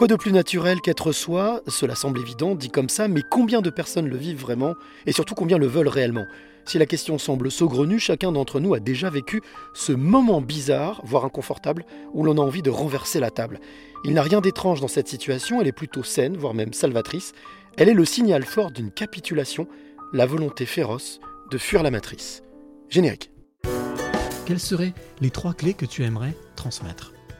Quoi de plus naturel qu'être soi? Cela semble évident, dit comme ça, mais combien de personnes le vivent vraiment? Et surtout combien le veulent réellement? Si la question semble saugrenue, chacun d'entre nous a déjà vécu ce moment bizarre, voire inconfortable, où l'on a envie de renverser la table. Il n'a rien d'étrange dans cette situation, elle est plutôt saine, voire même salvatrice. Elle est le signal fort d'une capitulation, la volonté féroce de fuir la matrice. Générique. Quelles seraient les trois clés que tu aimerais transmettre?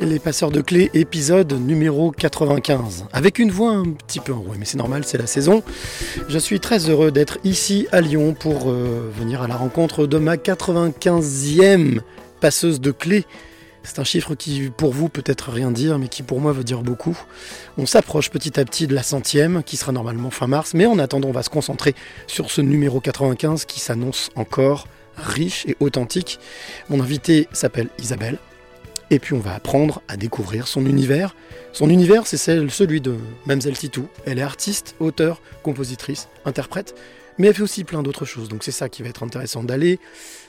Les passeurs de clés, épisode numéro 95. Avec une voix un petit peu enrouée, mais c'est normal, c'est la saison. Je suis très heureux d'être ici à Lyon pour euh, venir à la rencontre de ma 95e passeuse de clés. C'est un chiffre qui, pour vous, peut être rien dire, mais qui pour moi veut dire beaucoup. On s'approche petit à petit de la centième, qui sera normalement fin mars, mais en attendant, on va se concentrer sur ce numéro 95 qui s'annonce encore riche et authentique. Mon invité s'appelle Isabelle. Et puis on va apprendre à découvrir son univers. Son univers, c'est celui de Mamselle Titou. Elle est artiste, auteure, compositrice, interprète, mais elle fait aussi plein d'autres choses. Donc c'est ça qui va être intéressant d'aller,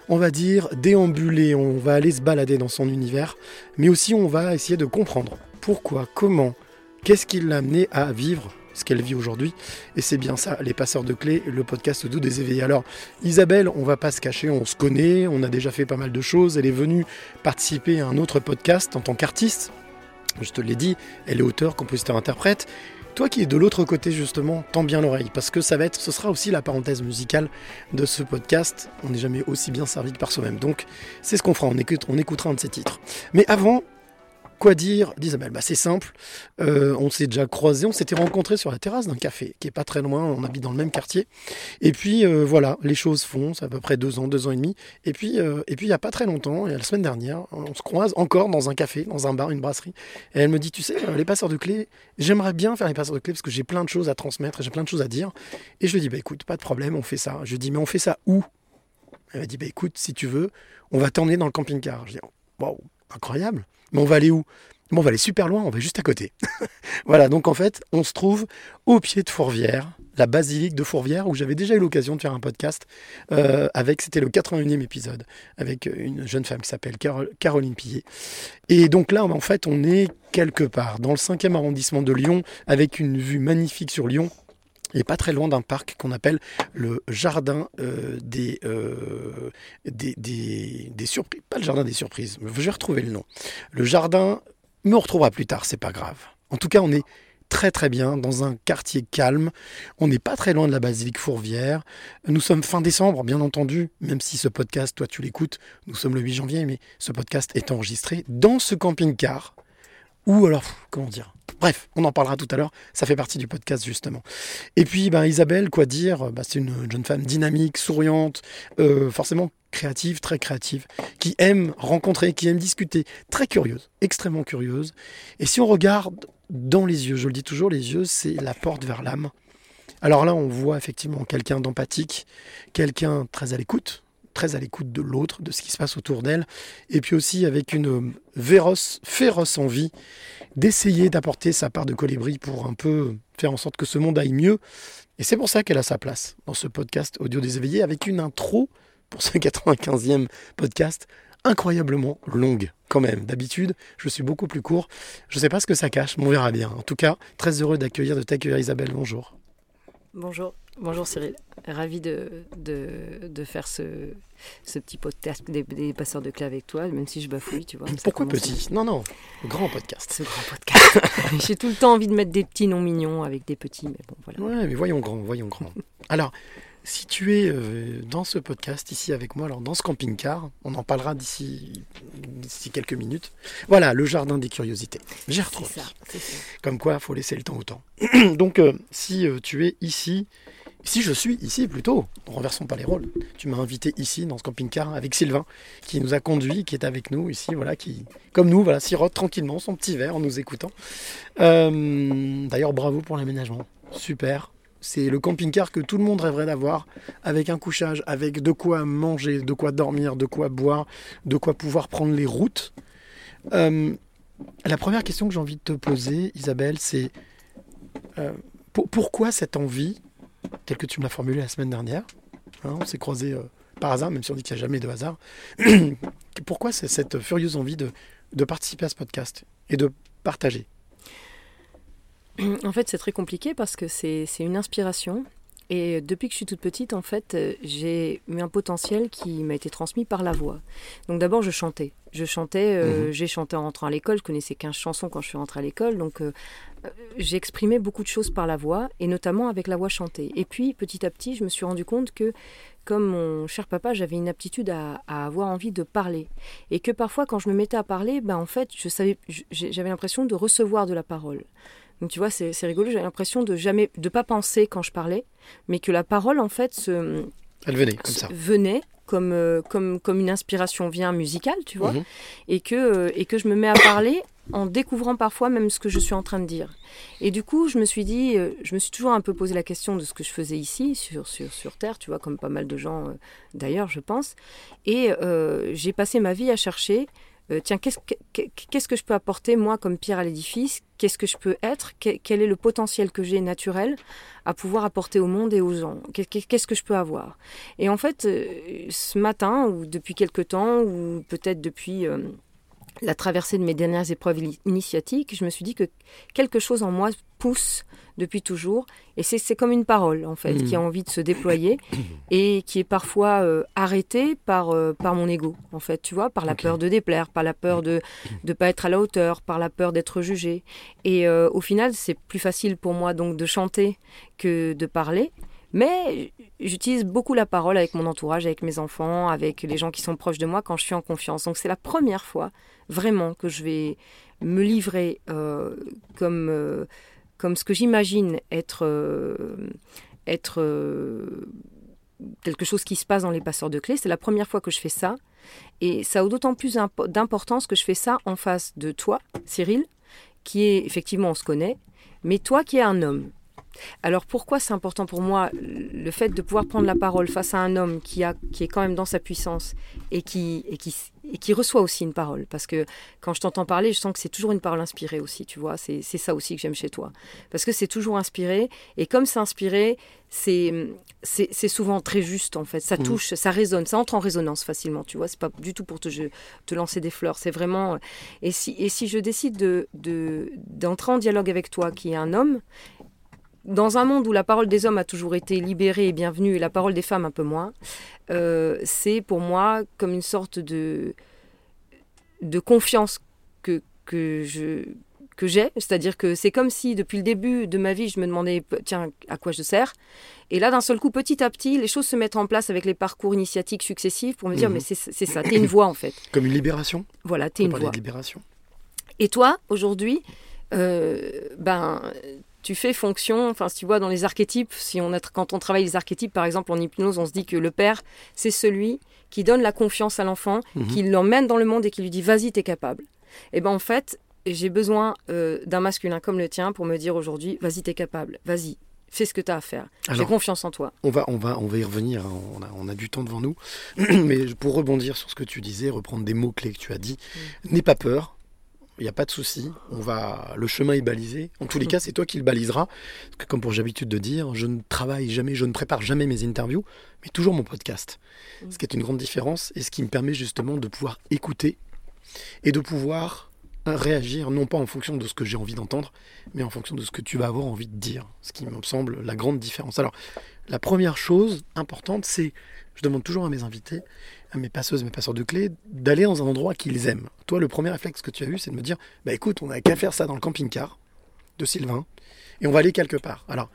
on va dire, déambuler, on va aller se balader dans son univers, mais aussi on va essayer de comprendre pourquoi, comment, qu'est-ce qui l'a amené à vivre ce qu'elle vit aujourd'hui. Et c'est bien ça, les passeurs de clés, le podcast doux des éveillés. Alors, Isabelle, on va pas se cacher, on se connaît, on a déjà fait pas mal de choses. Elle est venue participer à un autre podcast en tant qu'artiste. Je te l'ai dit, elle est auteur, compositeur, interprète. Toi qui es de l'autre côté justement, tends bien l'oreille parce que ça va être, ce sera aussi la parenthèse musicale de ce podcast. On n'est jamais aussi bien servi que par soi-même. Donc c'est ce qu'on fera, on, écoute- on écoutera un de ces titres. Mais avant, quoi dire d'Isabelle? Bah, C'est simple, Euh, on s'est déjà croisés, on s'était rencontrés sur la terrasse d'un café qui est pas très loin, on habite dans le même quartier. Et puis euh, voilà, les choses font, c'est à peu près deux ans, deux ans et demi. Et puis, euh, et puis il n'y a pas très longtemps, et la semaine dernière, on se croise encore dans un café, dans un bar, une brasserie. Et elle me dit, tu sais, les passeurs de clés, j'aimerais bien faire les passeurs de clés parce que j'ai plein de choses à transmettre, et j'ai plein de choses à dire. Et je lui dis, bah écoute, pas de problème, on fait ça. Je lui dis, mais on fait ça où? Elle m'a dit, bah écoute, si tu veux, on va t'emmener dans le camping-car. Je dis, waouh, incroyable. Mais on va aller où? On va aller super loin, on va juste à côté. voilà, donc en fait, on se trouve au pied de Fourvière, la basilique de Fourvière, où j'avais déjà eu l'occasion de faire un podcast euh, avec, c'était le 81e épisode, avec une jeune femme qui s'appelle Caroline Pillet. Et donc là, en fait, on est quelque part dans le 5e arrondissement de Lyon, avec une vue magnifique sur Lyon. Et pas très loin d'un parc qu'on appelle le jardin euh, des, euh, des, des, des surprises. Pas le jardin des surprises, je vais retrouver le nom. Le jardin, mais on retrouvera plus tard, c'est pas grave. En tout cas, on est très très bien dans un quartier calme. On n'est pas très loin de la basilique Fourvière. Nous sommes fin décembre, bien entendu, même si ce podcast, toi tu l'écoutes, nous sommes le 8 janvier, mais ce podcast est enregistré dans ce camping-car. Ou alors, comment dire? Bref, on en parlera tout à l'heure, ça fait partie du podcast justement. Et puis ben, Isabelle, quoi dire? Bah, C'est une jeune femme dynamique, souriante, euh, forcément créative, très créative, qui aime rencontrer, qui aime discuter, très curieuse, extrêmement curieuse. Et si on regarde dans les yeux, je le dis toujours, les yeux, c'est la porte vers l'âme. Alors là, on voit effectivement quelqu'un d'empathique, quelqu'un très à l'écoute, très à l'écoute de l'autre, de ce qui se passe autour d'elle, et puis aussi avec une euh, véroce, féroce envie d'essayer d'apporter sa part de colibri pour un peu faire en sorte que ce monde aille mieux. Et c'est pour ça qu'elle a sa place dans ce podcast Audio des éveillés avec une intro pour ce 95e podcast incroyablement longue quand même. D'habitude, je suis beaucoup plus court. Je ne sais pas ce que ça cache, mais on verra bien. En tout cas, très heureux d'accueillir, de t'accueillir Isabelle. Bonjour. Bonjour, bonjour Cyril. Ravi de, de, de faire ce, ce petit podcast des, des passeurs de clés avec toi, même si je bafouille, tu vois. Pourquoi petit Non, non, grand podcast. Ce grand podcast. J'ai tout le temps envie de mettre des petits noms mignons avec des petits, mais bon, voilà. Ouais, mais voyons grand, voyons grand. Alors, si tu es euh, dans ce podcast ici avec moi, alors dans ce camping-car, on en parlera d'ici quelques minutes. Voilà, le jardin des curiosités. J'ai retrouvé. Comme quoi, il faut laisser le temps au temps. Donc, euh, si euh, tu es ici, si je suis ici plutôt, renversons pas les rôles. Tu m'as invité ici dans ce camping-car avec Sylvain, qui nous a conduits, qui est avec nous ici, voilà, qui, comme nous, voilà, sirote tranquillement son petit verre en nous écoutant. Euh, D'ailleurs, bravo pour l'aménagement. Super. C'est le camping-car que tout le monde rêverait d'avoir, avec un couchage, avec de quoi manger, de quoi dormir, de quoi boire, de quoi pouvoir prendre les routes. Euh, la première question que j'ai envie de te poser, Isabelle, c'est euh, pour- pourquoi cette envie, telle que tu me l'as formulée la semaine dernière, hein, on s'est croisés euh, par hasard, même si on dit qu'il n'y a jamais de hasard, pourquoi c'est cette furieuse envie de, de participer à ce podcast et de partager? En fait, c'est très compliqué parce que c'est c'est une inspiration. Et depuis que je suis toute petite, en fait, euh, j'ai eu un potentiel qui m'a été transmis par la voix. Donc d'abord, je chantais. Je chantais, euh, Mhm. j'ai chanté en rentrant à l'école. Je connaissais 15 chansons quand je suis rentrée à l'école. Donc euh, euh, j'ai exprimé beaucoup de choses par la voix, et notamment avec la voix chantée. Et puis, petit à petit, je me suis rendu compte que, comme mon cher papa, j'avais une aptitude à, à avoir envie de parler. Et que parfois, quand je me mettais à parler, ben, en fait, je savais, j'avais l'impression de recevoir de la parole. Donc tu vois, c'est rigolo, j'avais l'impression de jamais, de pas penser quand je parlais, mais que la parole en fait se, Elle venait comme ça. venait comme, euh, comme, comme une inspiration vient musicale, tu vois, Mhm. et, que, euh, et que je me mets à parler en découvrant parfois même ce que je suis en train de dire. Et du coup, je me suis dit, euh, je me suis toujours un peu posé la question de ce que je faisais ici, sur, sur, sur Terre, tu vois, comme pas mal de gens d'ailleurs, je pense. Et j'ai passé ma vie à chercher, euh, tiens, qu'est-ce que, je peux apporter, moi, comme pierre à l'édifice? Qu'est-ce que je peux être? Que- Quel est le potentiel que j'ai naturel à pouvoir apporter au monde et aux gens? Qu'est- qu'est- Qu'est-ce que je peux avoir? Et en fait, euh, ce matin, ou depuis quelque temps, ou peut-être depuis euh, la traversée de mes dernières épreuves ini- initiatiques, je me suis dit que quelque chose en moi pousse depuis toujours. Et c'est comme une parole, en fait, qui a envie de se déployer et qui est parfois euh, arrêtée par, euh, par mon ego, en fait, tu vois, par la peur de déplaire, par la peur de ne pas être à la hauteur, par la peur d'être jugé. Et euh, au final, c'est plus facile pour moi donc de chanter que de parler. Mais j'utilise beaucoup la parole avec mon entourage, avec mes enfants, avec les gens qui sont proches de moi quand je suis en confiance. Donc c'est la première fois vraiment que je vais me livrer euh, comme, euh, comme ce que j'imagine être, euh, être quelque chose qui se passe dans les passeurs de clés. C'est la première fois que je fais ça. Et ça a d'autant plus impo- d'importance que je fais ça en face de toi, Cyril, qui est, effectivement, on se connaît, mais toi qui es un homme. Alors pourquoi c'est important pour moi le fait de pouvoir prendre la parole face à un homme qui, a, qui est quand même dans sa puissance et qui, et, qui, et qui reçoit aussi une parole? Parce que quand je t'entends parler, je sens que c'est toujours une parole inspirée aussi, tu vois. C'est c'est ça aussi que j'aime chez toi. Parce que c'est toujours inspiré. Et comme c'est inspiré, c'est c'est c'est souvent très juste en fait. Ça Mhm. touche, ça résonne, ça entre en résonance facilement, tu vois. C'est pas du tout pour te, je- te lancer des fleurs. C'est vraiment. Et si, et si je décide de de- d'entrer en dialogue avec toi, qui est un homme, dans un monde où la parole des hommes a toujours été libérée et bienvenue, et la parole des femmes un peu moins, euh, c'est pour moi comme une sorte de, de confiance que, que je que j'ai, c'est-à-dire que c'est comme si depuis le début de ma vie, je me demandais tiens à quoi je sers, et là d'un seul coup, petit à petit, les choses se mettent en place avec les parcours initiatiques successifs pour me dire Mhm. mais c'est c'est ça, t'es une voix en fait, Comme une libération? Voilà, t'es une voix. de libération. Et toi, aujourd'hui, euh, ben, tu fais fonction, enfin, si tu vois, dans les archétypes, si on a, quand on travaille les archétypes, par exemple, en hypnose, on se dit que le père, c'est celui qui donne la confiance à l'enfant, Mhm. qui l'emmène dans le monde et qui lui dit, vas-y, t'es capable. Et ben, en fait, j'ai besoin euh, d'un masculin comme le tien pour me dire aujourd'hui, vas-y, t'es capable, vas-y, fais ce que t'as à faire. J'ai confiance en toi. On va, on, va, on va y revenir, hein, on, a, on a du temps devant nous. Mais pour rebondir sur ce que tu disais, reprendre des mots-clés que tu as dit, n'aie pas peur, il n'y a pas de souci, on va, le chemin est balisé. En tous les cas, c'est toi qui le baliseras. Parce que comme pour j'ai l'habitude de dire, je ne travaille jamais, je ne prépare jamais mes interviews, mais toujours mon podcast. Ce qui est une grande différence et ce qui me permet justement de pouvoir écouter et de pouvoir réagir, non pas en fonction de ce que j'ai envie d'entendre, mais en fonction de ce que tu vas avoir envie de dire. Ce qui me semble la grande différence. Alors, la première chose importante, c'est, je demande toujours à mes invités, mes passeuses, mes passeurs de clés, d'aller dans un endroit qu'ils aiment. Toi, le premier réflexe que tu as eu, c'est de me dire, bah écoute, on n'a qu'à faire ça dans le camping-car de Sylvain, et on va aller quelque part. Alors,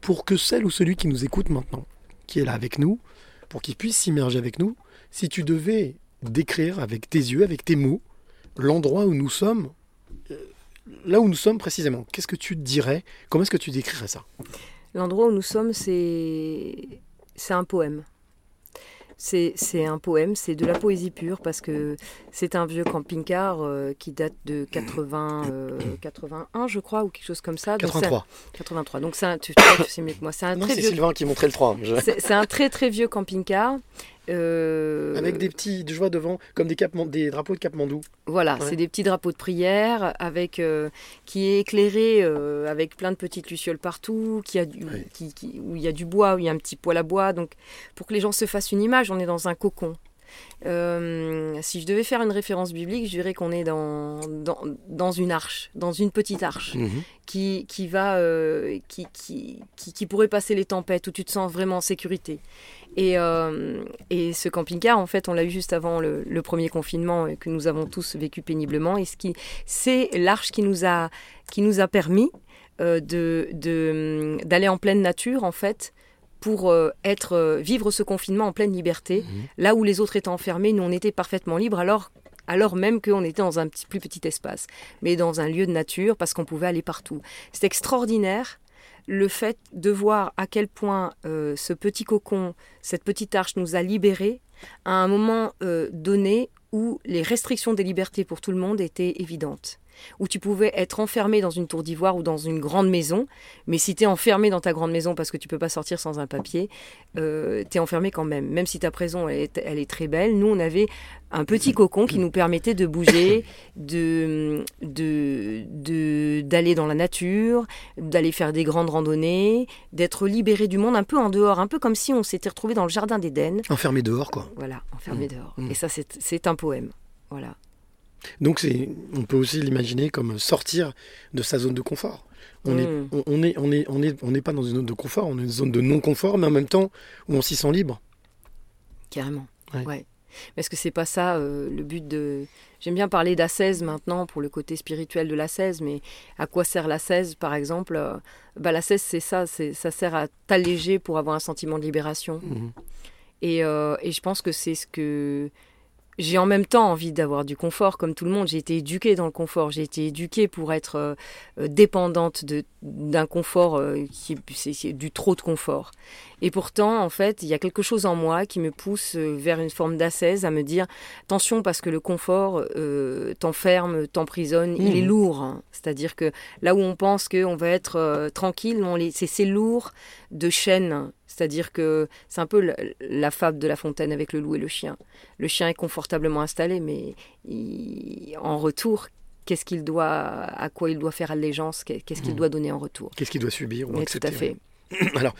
pour que celle ou celui qui nous écoute maintenant qui est là avec nous, pour qu'il puisse s'immerger avec nous, si tu devais décrire avec tes yeux, avec tes mots, l'endroit où nous sommes, euh, là où nous sommes précisément, qu'est-ce que tu dirais Comment est-ce que tu décrirais ça? L'endroit où nous sommes, c'est c'est un poème. C'est un poème, c'est de la poésie pure parce que c'est un vieux camping-car euh, qui date de 80, euh, 81, je crois, ou quelque chose comme ça. Donc, c'est un- 83. 83. Donc un- tu, tu sais mieux que moi. C'est un Non, très vieux. Sylvain qui montrait le 3. je- C'est c'est un très très vieux camping-car. Euh, Avec des petits, je vois devant, comme des, Cap- des drapeaux de Cap-Mandou. Voilà, Ouais. c'est des petits drapeaux de prière avec euh, qui est éclairé euh, avec plein de petites lucioles partout, qui a du, Ouais. qui, qui- où il y a du bois, où il y a un petit poêle à bois. Donc, pour que les gens se fassent une image, on est dans un cocon. Euh, si je devais faire une référence biblique, je dirais qu'on est dans, dans, dans une arche, dans une petite arche qui, qui va euh, qui, qui, qui, pourrait passer les tempêtes où tu te sens vraiment en sécurité. Et, euh, et ce camping-car, en fait, on l'a eu juste avant le, le premier confinement et que nous avons tous vécu péniblement. Et ce qui, c'est l'arche qui nous a, qui nous a permis de, de, d'aller en pleine nature, en fait, pour euh, être, euh, vivre ce confinement en pleine liberté. Là où les autres étaient enfermés, nous, on était parfaitement libres, alors, alors même qu'on était dans un petit, plus petit espace, mais dans un lieu de nature, parce qu'on pouvait aller partout. C'est extraordinaire le fait de voir à quel point euh, ce petit cocon, cette petite arche nous a libérés à un moment euh, donné où les restrictions des libertés pour tout le monde étaient évidentes. Où tu pouvais être enfermé dans une tour d'ivoire ou dans une grande maison, mais si tu es enfermé dans ta grande maison parce que tu peux pas sortir sans un papier, euh, tu es enfermé quand même. Même si ta prison elle est, elle est très belle, nous on avait un petit cocon qui nous permettait de bouger, de de- de- d'aller dans la nature, d'aller faire des grandes randonnées, d'être libéré du monde un peu en dehors, un peu comme si on s'était retrouvé dans le jardin d'Éden. Enfermé dehors, quoi. Voilà, enfermé Mmh. dehors. Mmh. Et ça, c'est un poème. Voilà. Donc c'est, on peut aussi l'imaginer comme sortir de sa zone de confort. On est, Mm. on, on est, on est, on est, on n'est pas dans une zone de confort, on est dans une zone de non-confort, mais en même temps où on s'y sent libre. Carrément. Ouais. Ouais. Est-ce que c'est pas ça euh, le but de. J'aime bien parler d'ascèse maintenant pour le côté spirituel de l'ascèse, mais à quoi sert l'ascèse par exemple Euh, bah, L'ascèse, c'est ça, c'est- ça sert à t'alléger pour avoir un sentiment de libération. Mhm. Et, euh, et je pense que c'est ce que. J'ai en même temps envie d'avoir du confort, comme tout le monde. J'ai été éduquée dans le confort. J'ai été éduquée pour être euh, euh, dépendante d'un confort euh, qui est, du trop de confort. Et pourtant, en fait, il y a quelque chose en moi qui me pousse euh, vers une forme d'ascèse, à me dire attention parce que le confort t'enferme, t'emprisonne, il est lourd. hein. C'est-à-dire que là où on pense qu'on va être tranquille, c'est lourd de chaînes. C'est-à-dire que c'est un peu la, fable de La Fontaine avec le loup et le chien. Le chien est confortablement installé, mais il- en retour, qu'est-ce qu'il doit, à quoi il doit faire allégeance, qu'est- qu'est-ce qu'il Mhm. doit donner en retour Qu'est-ce qu'il doit subir ou tout à fait. Alors,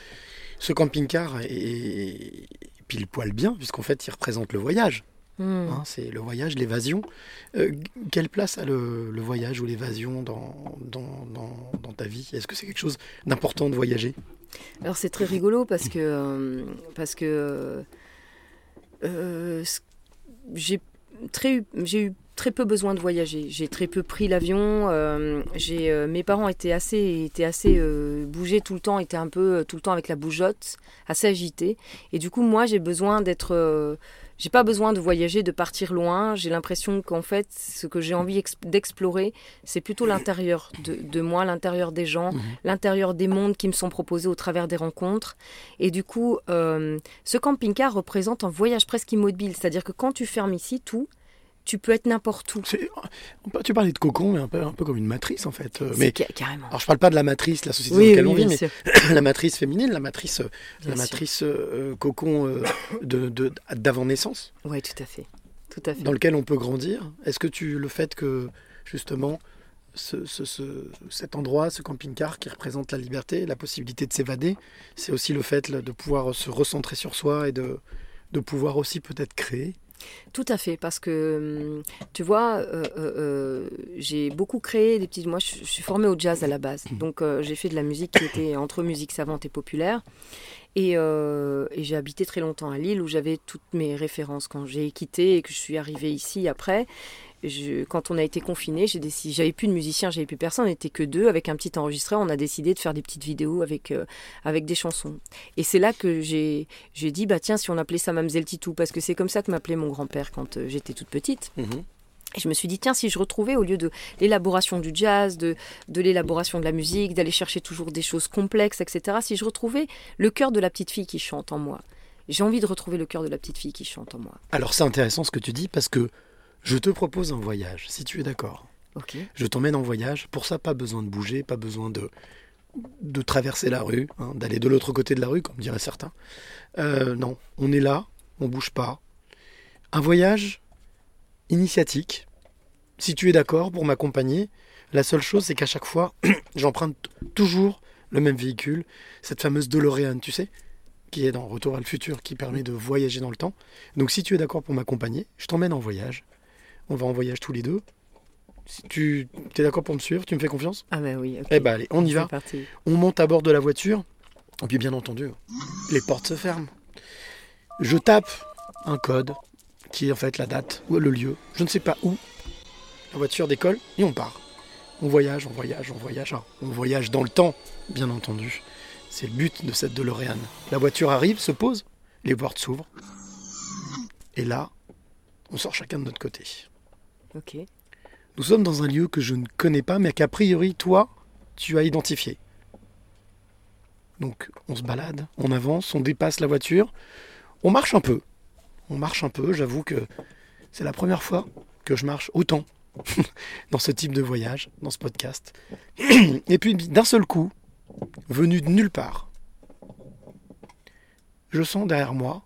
ce camping-car est, pile poil bien, puisqu'en fait, il représente le voyage. Hmm. hein, c'est le voyage, l'évasion. Euh, quelle place a le, le voyage ou l'évasion dans, dans, dans, dans ta vie? Est-ce que c'est quelque chose d'important de voyager? Alors c'est très rigolo parce que euh, parce que euh, ce- j'ai eu très peu besoin de voyager. J'ai très peu pris l'avion. euh, euh, mes parents étaient assez étaient assez euh, bougés tout le temps, étaient un peu euh, tout le temps avec la bougeotte, assez agités. Et du coup moi j'ai besoin d'être euh, j'ai pas besoin de voyager, de partir loin. J'ai l'impression qu'en fait, ce que j'ai envie ex- d'explorer, c'est plutôt l'intérieur de, de moi, l'intérieur des gens, Mhm. l'intérieur des mondes qui me sont proposés au travers des rencontres. Et du coup, euh, ce camping-car représente un voyage presque immobile. C'est-à-dire que quand tu fermes ici tout, tu peux être n'importe où. Tu parlais de cocon, mais un peu, un peu comme une matrice en fait. Euh, Mais ca- carrément. alors je parle pas de la matrice, la société Oui, dans laquelle oui, on vit, mais la matrice féminine, la matrice, euh, Bien la sûr. matrice euh, cocon euh, de- d'avant naissance, Oui, tout à fait. Tout à fait. dans lequel on peut grandir. Est-ce que tu le fait que justement ce, ce- ce- cet endroit, ce camping-car qui représente la liberté, la possibilité de s'évader, c'est aussi le fait là, de pouvoir se recentrer sur soi et de, de pouvoir aussi peut-être créer. Tout à fait, parce que hum, tu vois, euh, euh, euh, j'ai beaucoup créé des petites. Moi, je, suis formée au jazz à la base, donc euh, j'ai fait de la musique qui était entre musique savante et populaire. Et, et j'ai habité très longtemps à Lille où j'avais toutes mes références. Quand j'ai quitté et que je suis arrivée ici après, je, quand on a été j'ai décidé, j'avais plus de musiciens, j'avais plus personne, on n'était que deux avec un petit enregistreur. On a décidé de faire des petites vidéos avec euh, avec des chansons. Et c'est là que j'ai j'ai dit bah tiens si on appelait ça Mamzelle Titou parce que c'est comme ça que m'appelait mon grand-père quand euh, j'étais toute petite. Mhm. Et je me suis dit, tiens, si je retrouvais, au lieu de l'élaboration du jazz, de, de l'élaboration de la musique, d'aller chercher toujours des choses complexes, etc., si je retrouvais le cœur de la petite fille qui chante en moi. J'ai envie de retrouver le cœur de la petite fille qui chante en moi. Alors c'est intéressant ce que tu dis parce que je te propose un voyage, si tu es d'accord. Je t'emmène en voyage. Pour ça, pas besoin de bouger, pas besoin de, de traverser la rue, hein, d'aller de l'autre côté de la rue, comme diraient certains. Euh, non, on est là, on bouge pas. Un voyage initiatique. Si tu es d'accord pour m'accompagner, la seule chose, c'est qu'à chaque fois, j'emprunte toujours le même véhicule, cette fameuse DeLorean, tu sais, qui est dans Retour à le futur, qui permet de voyager dans le temps. Donc si tu es d'accord pour m'accompagner, je t'emmène en voyage. On va en voyage tous les deux. Si tu es d'accord pour me suivre, tu me fais confiance? Ah ben oui. Eh ben allez, on y va. parti. On monte à bord de la voiture. Et puis bien entendu, les portes se ferment. Je tape un code qui est en fait la date ou le lieu. Je ne sais pas où. La voiture décolle et on part. On voyage, on voyage, on voyage. Ah, on voyage dans le temps, bien entendu. C'est le but de cette DeLorean. La voiture arrive, se pose, les portes s'ouvrent. Et là, on sort chacun de notre côté. Nous sommes dans un lieu que je ne connais pas, mais qu'a priori, toi, tu as identifié. Donc, on se balade, on avance, on dépasse la voiture, on marche un peu. On marche un peu, j'avoue que c'est la première fois que je marche autant dans ce type de voyage, dans ce podcast. Et puis, d'un seul coup, venu de nulle part, je sens derrière moi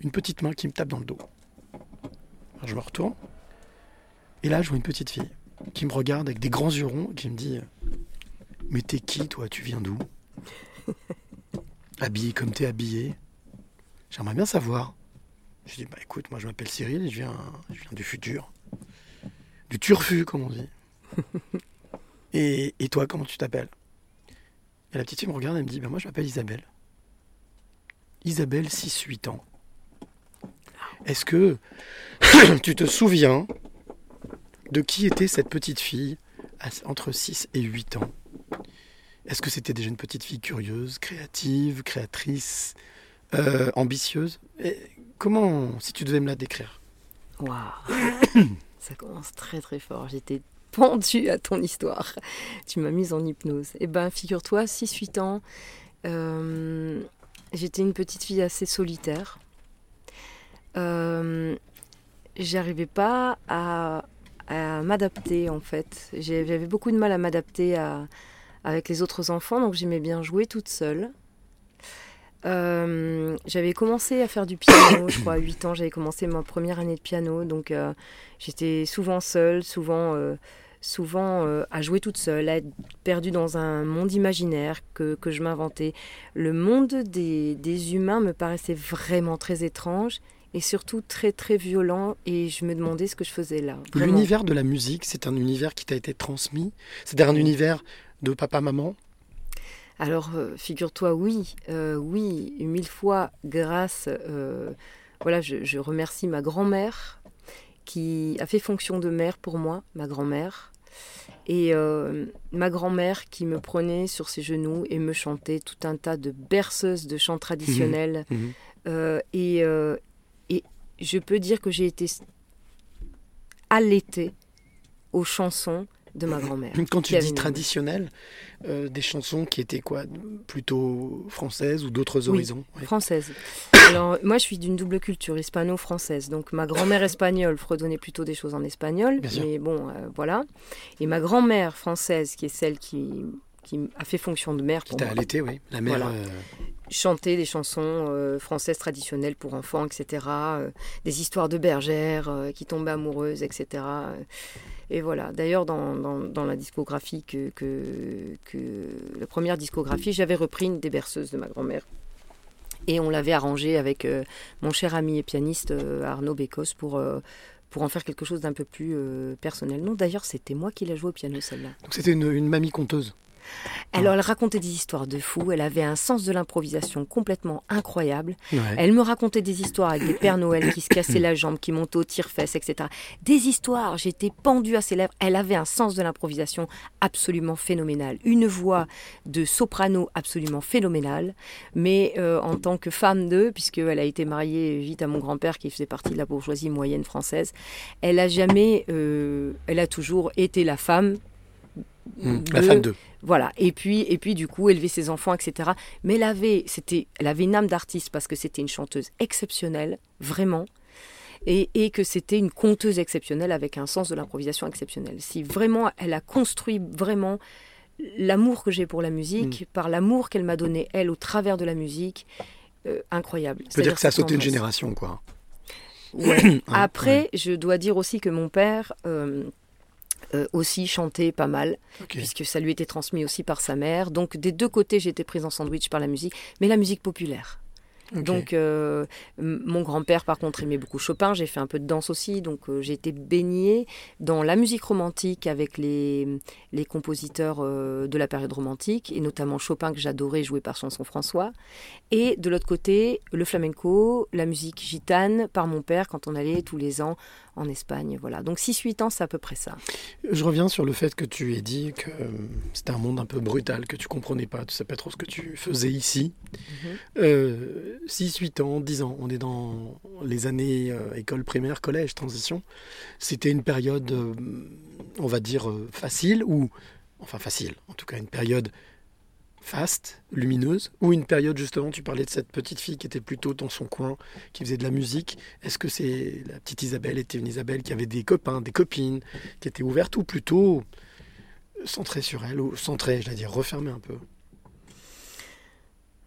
une petite main qui me tape dans le dos. Je me retourne. Et là, je vois une petite fille qui me regarde avec des grands yeux ronds et qui me dit Mais t'es qui, toi? Tu viens d'où? Habillé comme t'es habillé J'aimerais bien savoir. Je dis Bah écoute, moi je m'appelle Cyril et je viens, je viens du futur. Du turfu, comme on dit. et, et toi, comment tu t'appelles? Et la petite fille me regarde et me dit Bah moi je m'appelle Isabelle. Isabelle, 6-8 ans. Est-ce que tu te souviens de qui était cette petite fille entre 6 et 8 ans? Est-ce que c'était déjà une petite fille curieuse, créative, créatrice, euh, ambitieuse? Et Comment, si tu devais me la décrire? Waouh. Ça commence très très fort. J'étais pendue à ton histoire. Tu m'as mise en hypnose. Eh ben, figure-toi, 6-8 ans, euh, j'étais une petite fille assez solitaire. Euh, J'arrivais pas à, à m'adapter en fait. J'avais beaucoup de mal à m'adapter avec les autres enfants, donc j'aimais bien jouer toute seule. Euh, j'avais commencé à faire du piano, je crois, à 8 ans, j'avais commencé ma première année de piano, donc euh, j'étais souvent seule, souvent, euh, souvent à jouer toute seule, à être perdue dans un monde imaginaire que, que je m'inventais. Le monde des, des humains me paraissait vraiment très étrange et surtout très très violent et je me demandais ce que je faisais là. L'univers de la musique, c'est un univers qui t'a été transmis? C'est un univers de papa-maman Alors, euh, figure-toi, oui, euh, oui, mille fois grâce. euh, voilà, je, je remercie ma grand-mère qui a fait fonction de mère pour moi, ma grand-mère. Et euh, ma grand-mère qui me prenait sur ses genoux et me chantait tout un tas de berceuses de chants traditionnels. Euh, et, euh, et je peux dire que j'ai été allaitée aux chansons de ma grand-mère. Quand tu dis une- traditionnel, euh, des chansons qui étaient quoi? Plutôt françaises ou d'autres Oui, horizons? Ouais. Française. Alors, moi, je suis d'une double culture hispano-française. Donc, ma grand-mère espagnole fredonnait plutôt des choses en espagnol. Bien sûr. mais bon, euh, voilà. Et ma grand-mère française, qui est celle qui, qui a fait fonction de mère Qui t'a allaité, oui. La mère. Voilà. euh, chanter des chansons euh, françaises traditionnelles pour enfants, etc. euh, des histoires de bergères euh, qui tombaient amoureuses, etc. et voilà. D'ailleurs, dans, dans, dans la discographie que, que, que la première discographie, j'avais repris une des berceuses de ma grand-mère. Et on l'avait arrangée avec mon cher ami et pianiste Arnaud Bécos pour, pour en faire quelque chose d'un peu plus euh, personnel. Non, d'ailleurs, c'était moi qui l'ai joué au piano, celle-là. Donc c'était une, une mamie conteuse. Alors, elle racontait des histoires de fous. Elle avait un sens de l'improvisation complètement incroyable. Ouais. Elle me racontait des histoires avec des Pères Noël qui se cassaient la jambe, qui montaient au tire-fesses, etc. Des histoires, j'étais pendue à ses lèvres. Elle avait un sens de l'improvisation absolument phénoménal. Une voix de soprano absolument phénoménale. Mais euh, en tant que femme d'eux, puisqu'elle a été mariée vite à mon grand-père qui faisait partie de la bourgeoisie moyenne française, elle a jamais, euh, elle a toujours été la femme La de- femme d'eux. Voilà. Et puis, et puis du coup, élever ses enfants, etc. Mais elle avait, c'était, elle avait une âme d'artiste parce que c'était une chanteuse exceptionnelle, vraiment. Et, et que c'était une conteuse exceptionnelle avec un sens de l'improvisation exceptionnel. Si vraiment elle a construit vraiment l'amour que j'ai pour la musique, par l'amour qu'elle m'a donné, elle, au travers de la musique, euh, incroyable. Peut dire que ça a sauté une génération, quoi. Ouais. Ouais, Après, je dois dire aussi que mon père euh, euh, aussi chantait pas mal, puisque ça lui était transmis aussi par sa mère. Donc des deux côtés, j'étais prise en sandwich par la musique, mais la musique populaire. Donc euh, mon grand-père, par contre, aimait beaucoup Chopin. J'ai fait un peu de danse aussi, donc euh, j'ai été baignée dans la musique romantique avec les, les compositeurs euh, de la période romantique, et notamment Chopin que j'adorais jouer par chanson François. Et de l'autre côté, le flamenco, la musique gitane par mon père quand on allait tous les ans en Espagne. Voilà. Donc 6-8 ans, c'est à peu près ça. Je reviens sur le fait que tu aies dit que euh, c'était un monde un peu brutal, que tu comprenais pas, tu sais pas trop ce que tu faisais ici. Euh, 6, 8 ans, 10 ans, on est dans les années euh, école primaire, collège, transition. C'était une période, euh, on va dire, facile, ou, enfin facile, en tout cas une période faste, lumineuse, ou une période justement, tu parlais de cette petite fille qui était plutôt dans son coin, qui faisait de la musique. Est-ce que c'est la petite Isabelle était une Isabelle qui avait des copains, des copines, qui était ouverte, ou plutôt centrée sur elle, ou centrée, je veux dire, refermée un peu?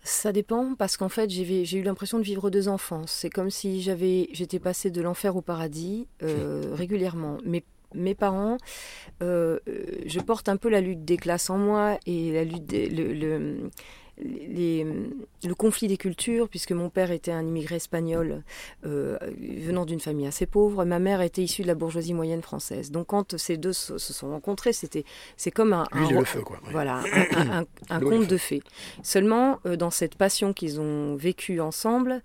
Ça dépend parce qu'en fait j'ai eu l'impression de vivre deux enfances. C'est comme si j'avais j'étais passée de l'enfer au paradis euh, régulièrement. Mes, mes parents, euh, je porte un peu la lutte des classes en moi et la lutte des- le, le, les- le conflit des cultures, puisque mon père était un immigré espagnol euh, venant d'une famille assez pauvre, ma mère était issue de la bourgeoisie moyenne française. Donc quand ces deux se, se sont rencontrés, c'était c'est comme un, un le feu, quoi. voilà, un, conte de fées. Seulement, euh, dans cette passion qu'ils ont vécue ensemble,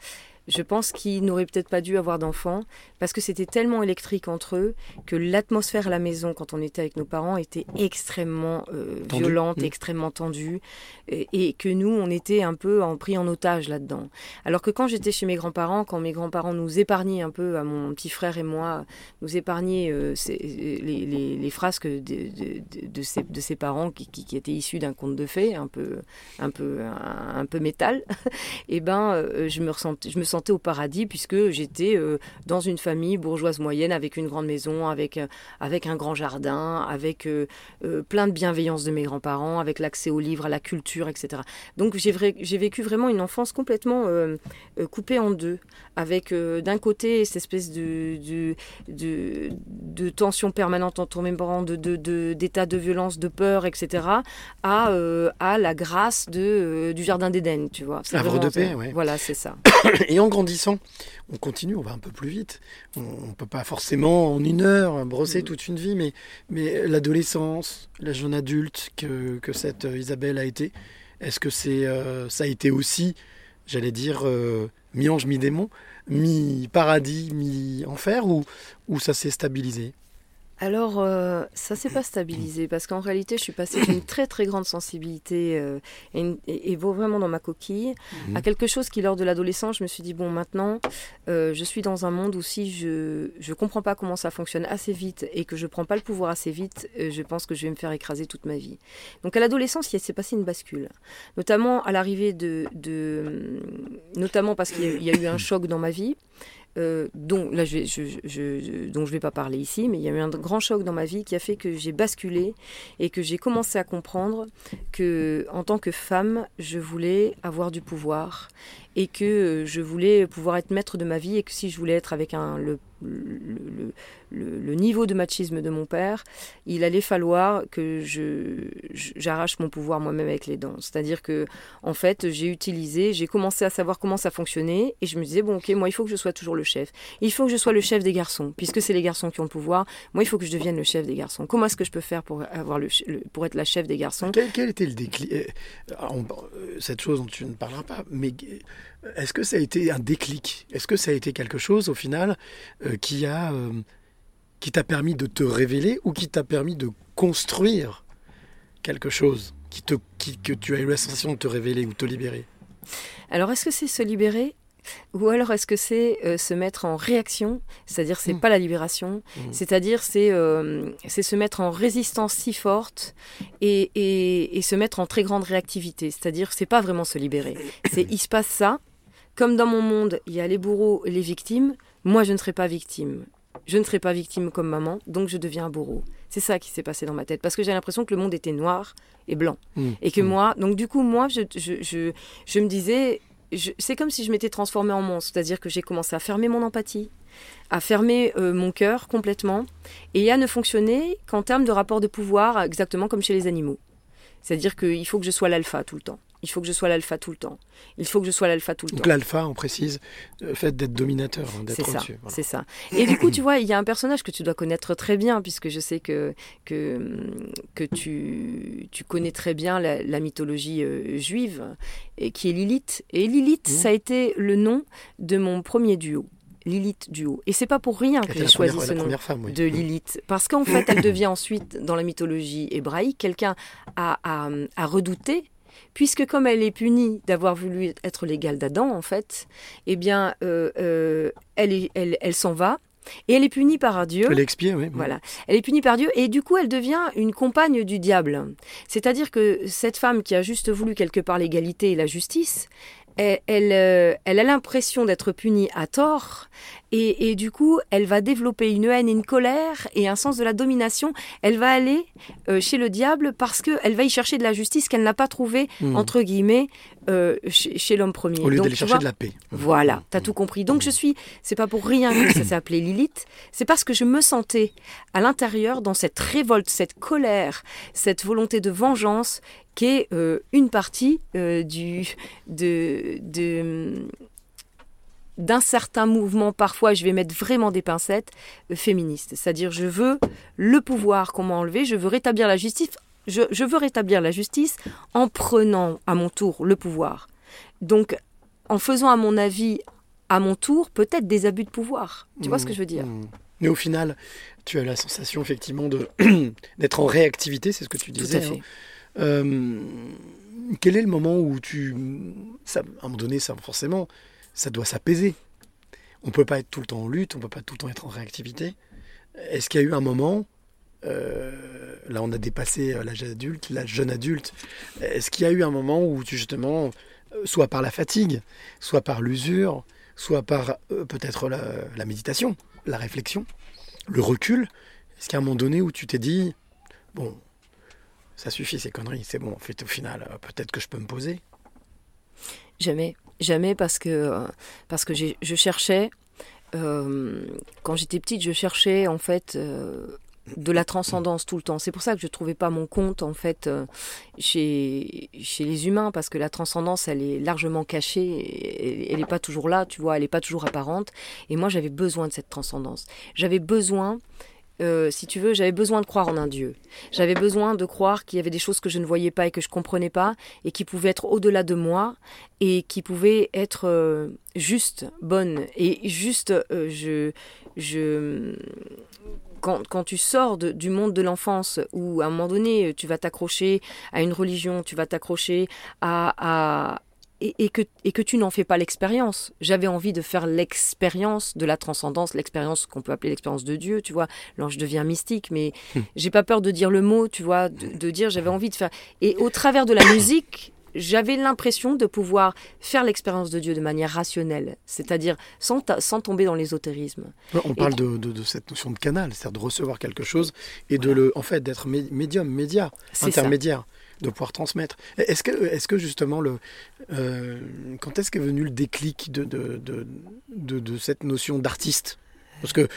je pense qu'ils n'auraient peut-être pas dû avoir d'enfants parce que c'était tellement électrique entre eux que l'atmosphère à la maison, quand on était avec nos parents, était extrêmement euh, violente, Mm. extrêmement tendue, et, et que nous, on était un peu en, pris en otage là-dedans. Alors que quand j'étais chez mes grands-parents, quand mes grands-parents nous épargnaient un peu, à mon petit frère et moi, nous épargnaient euh, ces- les, les- les frasques de, de, de, de ses, de ses parents qui, qui, qui étaient issus d'un conte de fées, un peu, un peu, un, un peu métal, et ben, euh, je, me je me sentais au paradis puisque j'étais euh, dans une famille bourgeoise moyenne avec une grande maison, avec, euh, avec un grand jardin, avec euh, plein de bienveillance de mes grands-parents, avec l'accès aux livres, à la culture, etc. Donc j'ai vécu vraiment une enfance complètement coupée en deux, avec d'un côté cette espèce de, de, de, de tension permanente entre mes parents, de, de, de- d'état de violence, de peur, etc., à, à la grâce de, du Jardin d'Éden, tu vois. Vraiment de paix, ouais. Voilà, c'est ça. Et en grandissant, on continue, on va un peu plus vite. On ne peut pas forcément en une heure brosser Mm. toute une vie, mais, mais l'adolescence, la jeune adulte que, que cette euh, Isabelle a été, est-ce que c'est, euh, ça a été aussi, j'allais dire, euh, mi-ange, mi-démon, mi-paradis, mi-enfer, ou, ou ça s'est stabilisé? Alors, euh, ça s'est pas stabilisé parce qu'en réalité, je suis passée d'une très très grande sensibilité euh, et, et- et vraiment dans ma coquille Mhm. à quelque chose qui, lors de l'adolescence, je me suis dit bon, maintenant, euh, je suis dans un monde où si je je comprends pas comment ça fonctionne assez vite et que je prends pas le pouvoir assez vite, euh, je pense que je vais me faire écraser toute ma vie. Donc à l'adolescence, il s'est passé une bascule, notamment à l'arrivée de, de notamment parce qu'il y a eu un choc dans ma vie euh, dont là je je, je- je vais pas parler ici, mais il y a eu un grand choc dans ma vie qui a fait que j'ai basculé et que j'ai commencé à comprendre que en tant que femme, je voulais avoir du pouvoir et que euh, je voulais pouvoir être maître de ma vie et que si je voulais être avec le niveau de machisme de mon père, il allait falloir que j'arrache mon pouvoir moi-même avec les dents. C'est-à-dire que en fait, j'ai utilisé, j'ai commencé à savoir comment ça fonctionnait et je me disais bon ok, moi il faut que je sois toujours le chef. Il faut que je sois le chef des garçons puisque c'est les garçons qui ont le pouvoir. Moi il faut que je devienne le chef des garçons. Comment est-ce que je peux faire pour avoir le, pour être la chef des garçons? Quel, quel était le déclic? Alors, on- euh, Cette chose dont tu ne parleras pas, mais est-ce que ça a été un déclic? Est-ce que ça a été quelque chose au final euh, qui a euh, qui t'a permis de te révéler ou qui t'a permis de construire quelque chose qui te, qui, que tu as eu la sensation de te révéler ou te libérer? Alors, est-ce que c'est se libérer ou alors est-ce que c'est euh, se mettre en réaction C'est-à-dire, c'est Mm. pas la libération. Mm. C'est-à-dire, c'est euh, c'est se mettre en résistance si forte et, et, et se mettre en très grande réactivité. C'est-à-dire, c'est pas vraiment se libérer. C'est il se passe ça. Comme dans mon monde, il y a les bourreaux les victimes. Moi, je ne serai pas victime. Je ne serai pas victime comme maman, donc je deviens un bourreau. C'est ça qui s'est passé dans ma tête. Parce que j'ai l'impression que le monde était noir et blanc. Mm. Et que Mm. moi, donc du coup, moi, je, je, je, je me disais, c'est comme si je m'étais transformée en monstre. C'est-à-dire que j'ai commencé à fermer mon empathie, à fermer euh, mon cœur complètement, et à ne fonctionner qu'en termes de rapport de pouvoir, exactement comme chez les animaux. C'est-à-dire qu'il faut que je sois l'alpha tout le temps. Il faut que je sois l'alpha tout le temps. Il faut que je sois l'alpha tout le Donc temps. l'alpha, on précise, le fait d'être dominateur, hein, d'être C'est ça, voilà. c'est ça. Et du coup, tu vois, il y a un personnage que tu dois connaître très bien, puisque je sais que, que, que tu, tu connais très bien la, la mythologie euh, juive, et qui est Lilith. Et Lilith, Mhm. ça a été le nom de mon premier duo. Lilith duo. Et c'est pas pour rien que j'ai choisi première, ce nom première femme, oui. de Lilith. Parce qu'en fait, elle devient ensuite, dans la mythologie hébraïque, quelqu'un à, à, à redouter, puisque comme elle est punie d'avoir voulu être l'égale d'Adam, en fait, eh bien, euh, euh, elle, est- elle, elle s'en va. Et elle est punie par Dieu. Elle oui. Voilà. Elle est punie par Dieu et du coup, elle devient une compagne du diable. C'est-à-dire que cette femme qui a juste voulu quelque part l'égalité et la justice, elle, elle, euh, elle a l'impression d'être punie à tort et, et du coup, elle va développer une haine, une colère et un sens de la domination. Elle va aller euh, chez le diable parce qu'elle va y chercher de la justice qu'elle n'a pas trouvée, Mm. entre guillemets, euh, chez, chez l'homme premier. Au lieu d'aller chercher vois, de la paix. voilà, t'as tout compris. Donc je suis, c'est pas pour rien que ça s'est appelé Lilith, c'est parce que je me sentais à l'intérieur dans cette révolte, cette colère, cette volonté de vengeance qui est euh, une partie euh, du de, de d'un certain mouvement, parfois je vais mettre vraiment des pincettes, euh, féministes. C'est-à-dire je veux le pouvoir qu'on m'a enlevé, je veux rétablir la justice, je, je veux rétablir la justice en prenant à mon tour le pouvoir. Donc en faisant à mon avis, à mon tour, peut-être des abus de pouvoir. Tu vois ce que je veux dire? Mm. Mais au final, tu as la sensation effectivement d'être en réactivité, c'est ce que tu Tout à disais. fait. hein. Euh, quel est le moment où tu, à un moment donné, ça forcément, ça doit s'apaiser. On peut pas être tout le temps en lutte, on peut pas tout le temps être en réactivité. Est-ce qu'il y a eu un moment, euh, là on a dépassé euh, l'âge adulte, l'âge jeune adulte, est-ce qu'il y a eu un moment où tu justement, soit par la fatigue, soit par l'usure, soit par peut-être la, la méditation, la réflexion, le recul, est-ce qu'il y a un moment donné où tu t'es dit, bon, ça suffit ces conneries, c'est bon, en fait au final, euh, peut-être que je peux me poser Jamais, jamais parce que euh, parce que je cherchais euh, quand j'étais petite, je cherchais en fait de la transcendance tout le temps. C'est pour ça que je trouvais pas mon compte en fait chez chez les humains parce que la transcendance elle est largement cachée, elle n'est pas toujours là, tu vois, elle n'est pas toujours apparente. Et moi j'avais besoin de cette transcendance. J'avais besoin euh, si tu veux, j'avais besoin de croire en un Dieu. J'avais besoin de croire qu'il y avait des choses que je ne voyais pas et que je comprenais pas et qui pouvaient être au-delà de moi et qui pouvaient être euh, justes, bonnes. Et juste, euh, je, je, quand, quand tu sors du monde de l'enfance où à un moment donné tu vas t'accrocher à une religion, tu vas t'accrocher à, à et, et que, et que tu n'en fais pas l'expérience. J'avais envie de faire l'expérience de la transcendance, l'expérience qu'on peut appeler l'expérience de Dieu, tu vois. L'ange devient mystique, mais j'ai pas peur de dire le mot, tu vois, de, de dire j'avais envie de faire. Et au travers de la musique, j'avais l'impression de pouvoir faire l'expérience de Dieu de manière rationnelle, c'est-à-dire sans, ta- sans tomber dans l'ésotérisme. On parle de, de- de cette notion de canal, c'est-à-dire de recevoir quelque chose et de le, en fait, d'être mé- médium, média, ça. De pouvoir transmettre. Est-ce que, est-ce que justement, le, euh, quand est-ce qu'est venu le déclic de, de, de, de- de cette notion d'artiste? Parce que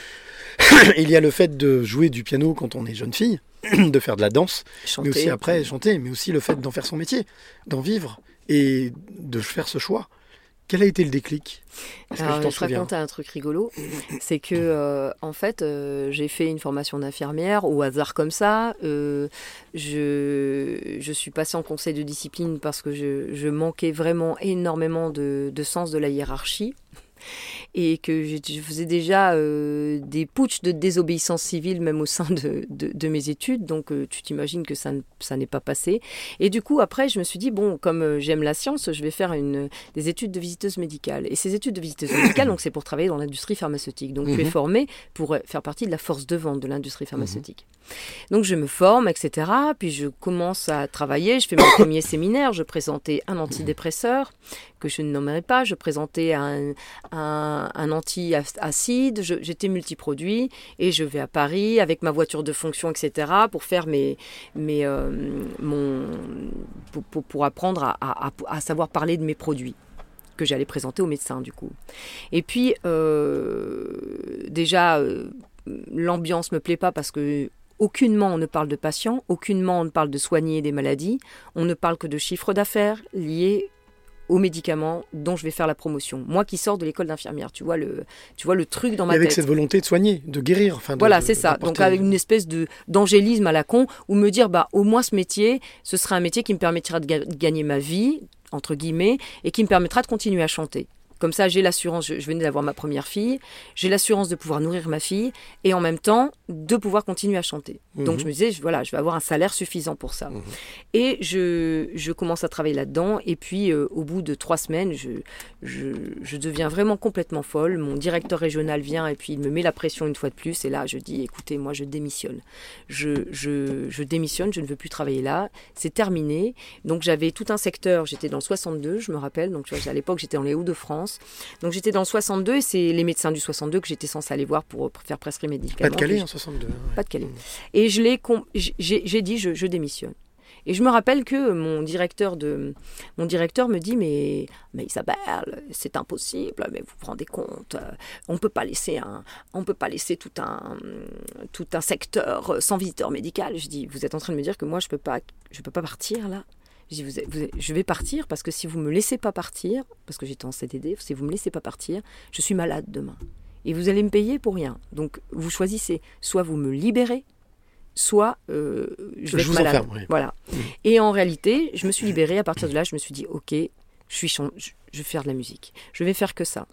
il y a le fait de jouer du piano quand on est jeune fille, de faire de la danse, Chanter. mais aussi après chanter, mais aussi le fait d'en faire son métier, d'en vivre et de faire ce choix. Quel a été le déclic? Que Alors, t'en je raconte un truc rigolo. C'est que, euh, en fait, euh, j'ai fait une formation d'infirmière au hasard comme ça. Euh, je, je suis passée en conseil de discipline parce que je, je manquais vraiment énormément de, de sens de la hiérarchie et que je, faisais déjà euh, des putschs de désobéissance civile même au sein de, de, de mes études. Donc euh, tu t'imagines que ça, ne- ça n'est pas passé. Et du coup, après, je me suis dit, bon, comme euh, j'aime la science, je vais faire une, des études de visiteuse médicale. Et ces études de visiteuse médicale, donc c'est pour travailler dans l'industrie pharmaceutique. Donc tu es Mhm. formé pour faire partie de la force de vente de l'industrie pharmaceutique. Donc je me forme, etc. Puis je commence à travailler. Je fais mon premier séminaire. Je présentais un antidépresseur que je ne nommerai pas. Je présentais un, un, un anti-acide. J'étais multiproduit et je vais à Paris avec ma voiture de fonction, etc. pour faire mes, mes, euh, mon, pour, apprendre à, savoir parler de mes produits que j'allais présenter au médecin du coup. Et puis euh, déjà euh, l'ambiance me plaît pas parce que aucunement on ne parle de patients, aucunement on ne parle de soigner des maladies, on ne parle que de chiffre d'affaires liés aux médicaments dont je vais faire la promotion. Moi qui sors de l'école d'infirmière, tu vois le tu vois le truc dans ma Et avec tête. cette volonté de soigner, de guérir. Enfin, de- Voilà, c'est ça. Donc avec une espèce de d'angélisme à la con, ou me dire bah au moins ce métier, ce sera un métier qui me permettra de, ga- de gagner ma vie entre guillemets et qui me permettra de continuer à chanter. Comme ça, j'ai l'assurance, je, je venais d'avoir ma première fille, j'ai l'assurance de pouvoir nourrir ma fille et en même temps de pouvoir continuer à chanter. Donc Mhm. je me disais, je- voilà, je vais avoir un salaire suffisant pour ça. Mhm. Et je, je commence à travailler là-dedans. Et puis, euh, au bout de trois semaines, je, deviens vraiment complètement folle. Mon directeur régional vient et puis il me met la pression une fois de plus. Et là, je dis, écoutez, moi, je démissionne. Je démissionne, je ne veux plus travailler là. C'est terminé. Donc, j'avais tout un secteur. J'étais dans le 62, je me rappelle. Donc, tu vois, à l'époque, j'étais dans les Hauts-de-France. Donc, j'étais dans le 62 et c'est les médecins du 62 que j'étais censée aller voir pour, faire prescrire mes Pas médicaments. de Calais en 62. ouais. pas de Calais. Et je l'ai j'ai dit je, je démissionne. Et je me rappelle que mon directeur de mon directeur me dit mais mais Isabelle c'est impossible mais vous vous rendez compte euh, on peut pas laisser un on peut pas laisser tout un tout un secteur sans visiteur médical je dis vous êtes en train de me dire que moi je peux pas je peux pas partir là? Je vous vous je vais partir parce que si vous me laissez pas partir parce que j'étais en CDD si vous me laissez pas partir je suis malade demain et vous allez me payer pour rien donc vous choisissez soit vous me libérez soit euh, je Je vais être vous malade. enferme, oui. Voilà. Mm. Et en réalité, je me suis libérée. À partir de là, je me suis dit, ok, je suis je je vais faire de la musique. Je vais faire que ça.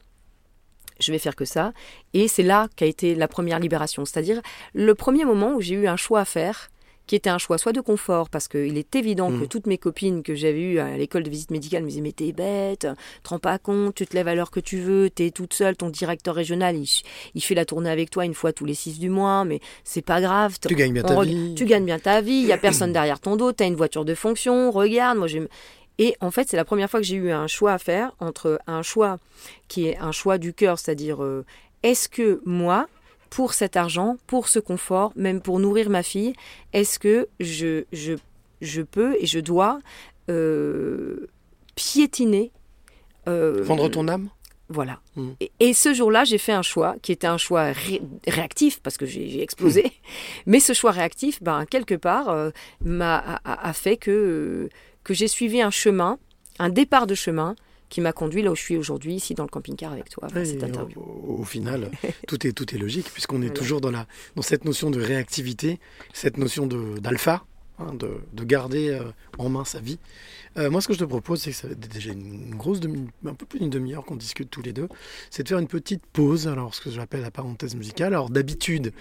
Je vais faire que ça. Et c'est là qu'a été la première libération. C'est-à-dire le premier moment où j'ai eu un choix à faire, qui était un choix soit de confort, parce qu'il est évident Mm. que toutes mes copines que j'avais eues à l'école de visite médicale me disaient Mais t'es bête, te rends pas compte, tu te lèves à l'heure que tu veux, t'es toute seule, ton directeur régional, il, il fait la tournée avec toi une fois tous les six du mois, mais c'est pas grave. Tu gagnes bien ta vie. Tu gagnes bien ta vie, il y a personne derrière ton dos, tu as une voiture de fonction, regarde, moi j'ai... Et en fait, c'est la première fois que j'ai eu un choix à faire entre un choix qui est un choix du cœur, c'est-à-dire euh, est-ce que moi, pour cet argent, pour ce confort, même pour nourrir ma fille, est-ce que je, je, je peux et je dois euh, piétiner euh, Vendre ton âme? Voilà. Mm. Et, et ce jour-là, j'ai fait un choix qui était un choix ré- réactif parce que j'ai explosé. Mm. Mais ce choix réactif, ben, quelque part, euh, m'a, a, a- fait que, que j'ai suivi un chemin, un départ de chemin qui m'a conduit là où je suis aujourd'hui, ici dans le camping-car avec toi, cette et interview. Au, au final, tout est, tout est logique, puisqu'on est Voilà. toujours dans, la, dans cette notion de réactivité, cette notion de- d'alpha, hein, de, de garder euh, en main sa vie. Euh, moi, ce que je te propose, c'est que ça va être déjà une grosse demi, un peu plus d'une demi-heure qu'on discute tous les deux, c'est de faire une petite pause, alors ce que j'appelle la parenthèse musicale. Alors d'habitude,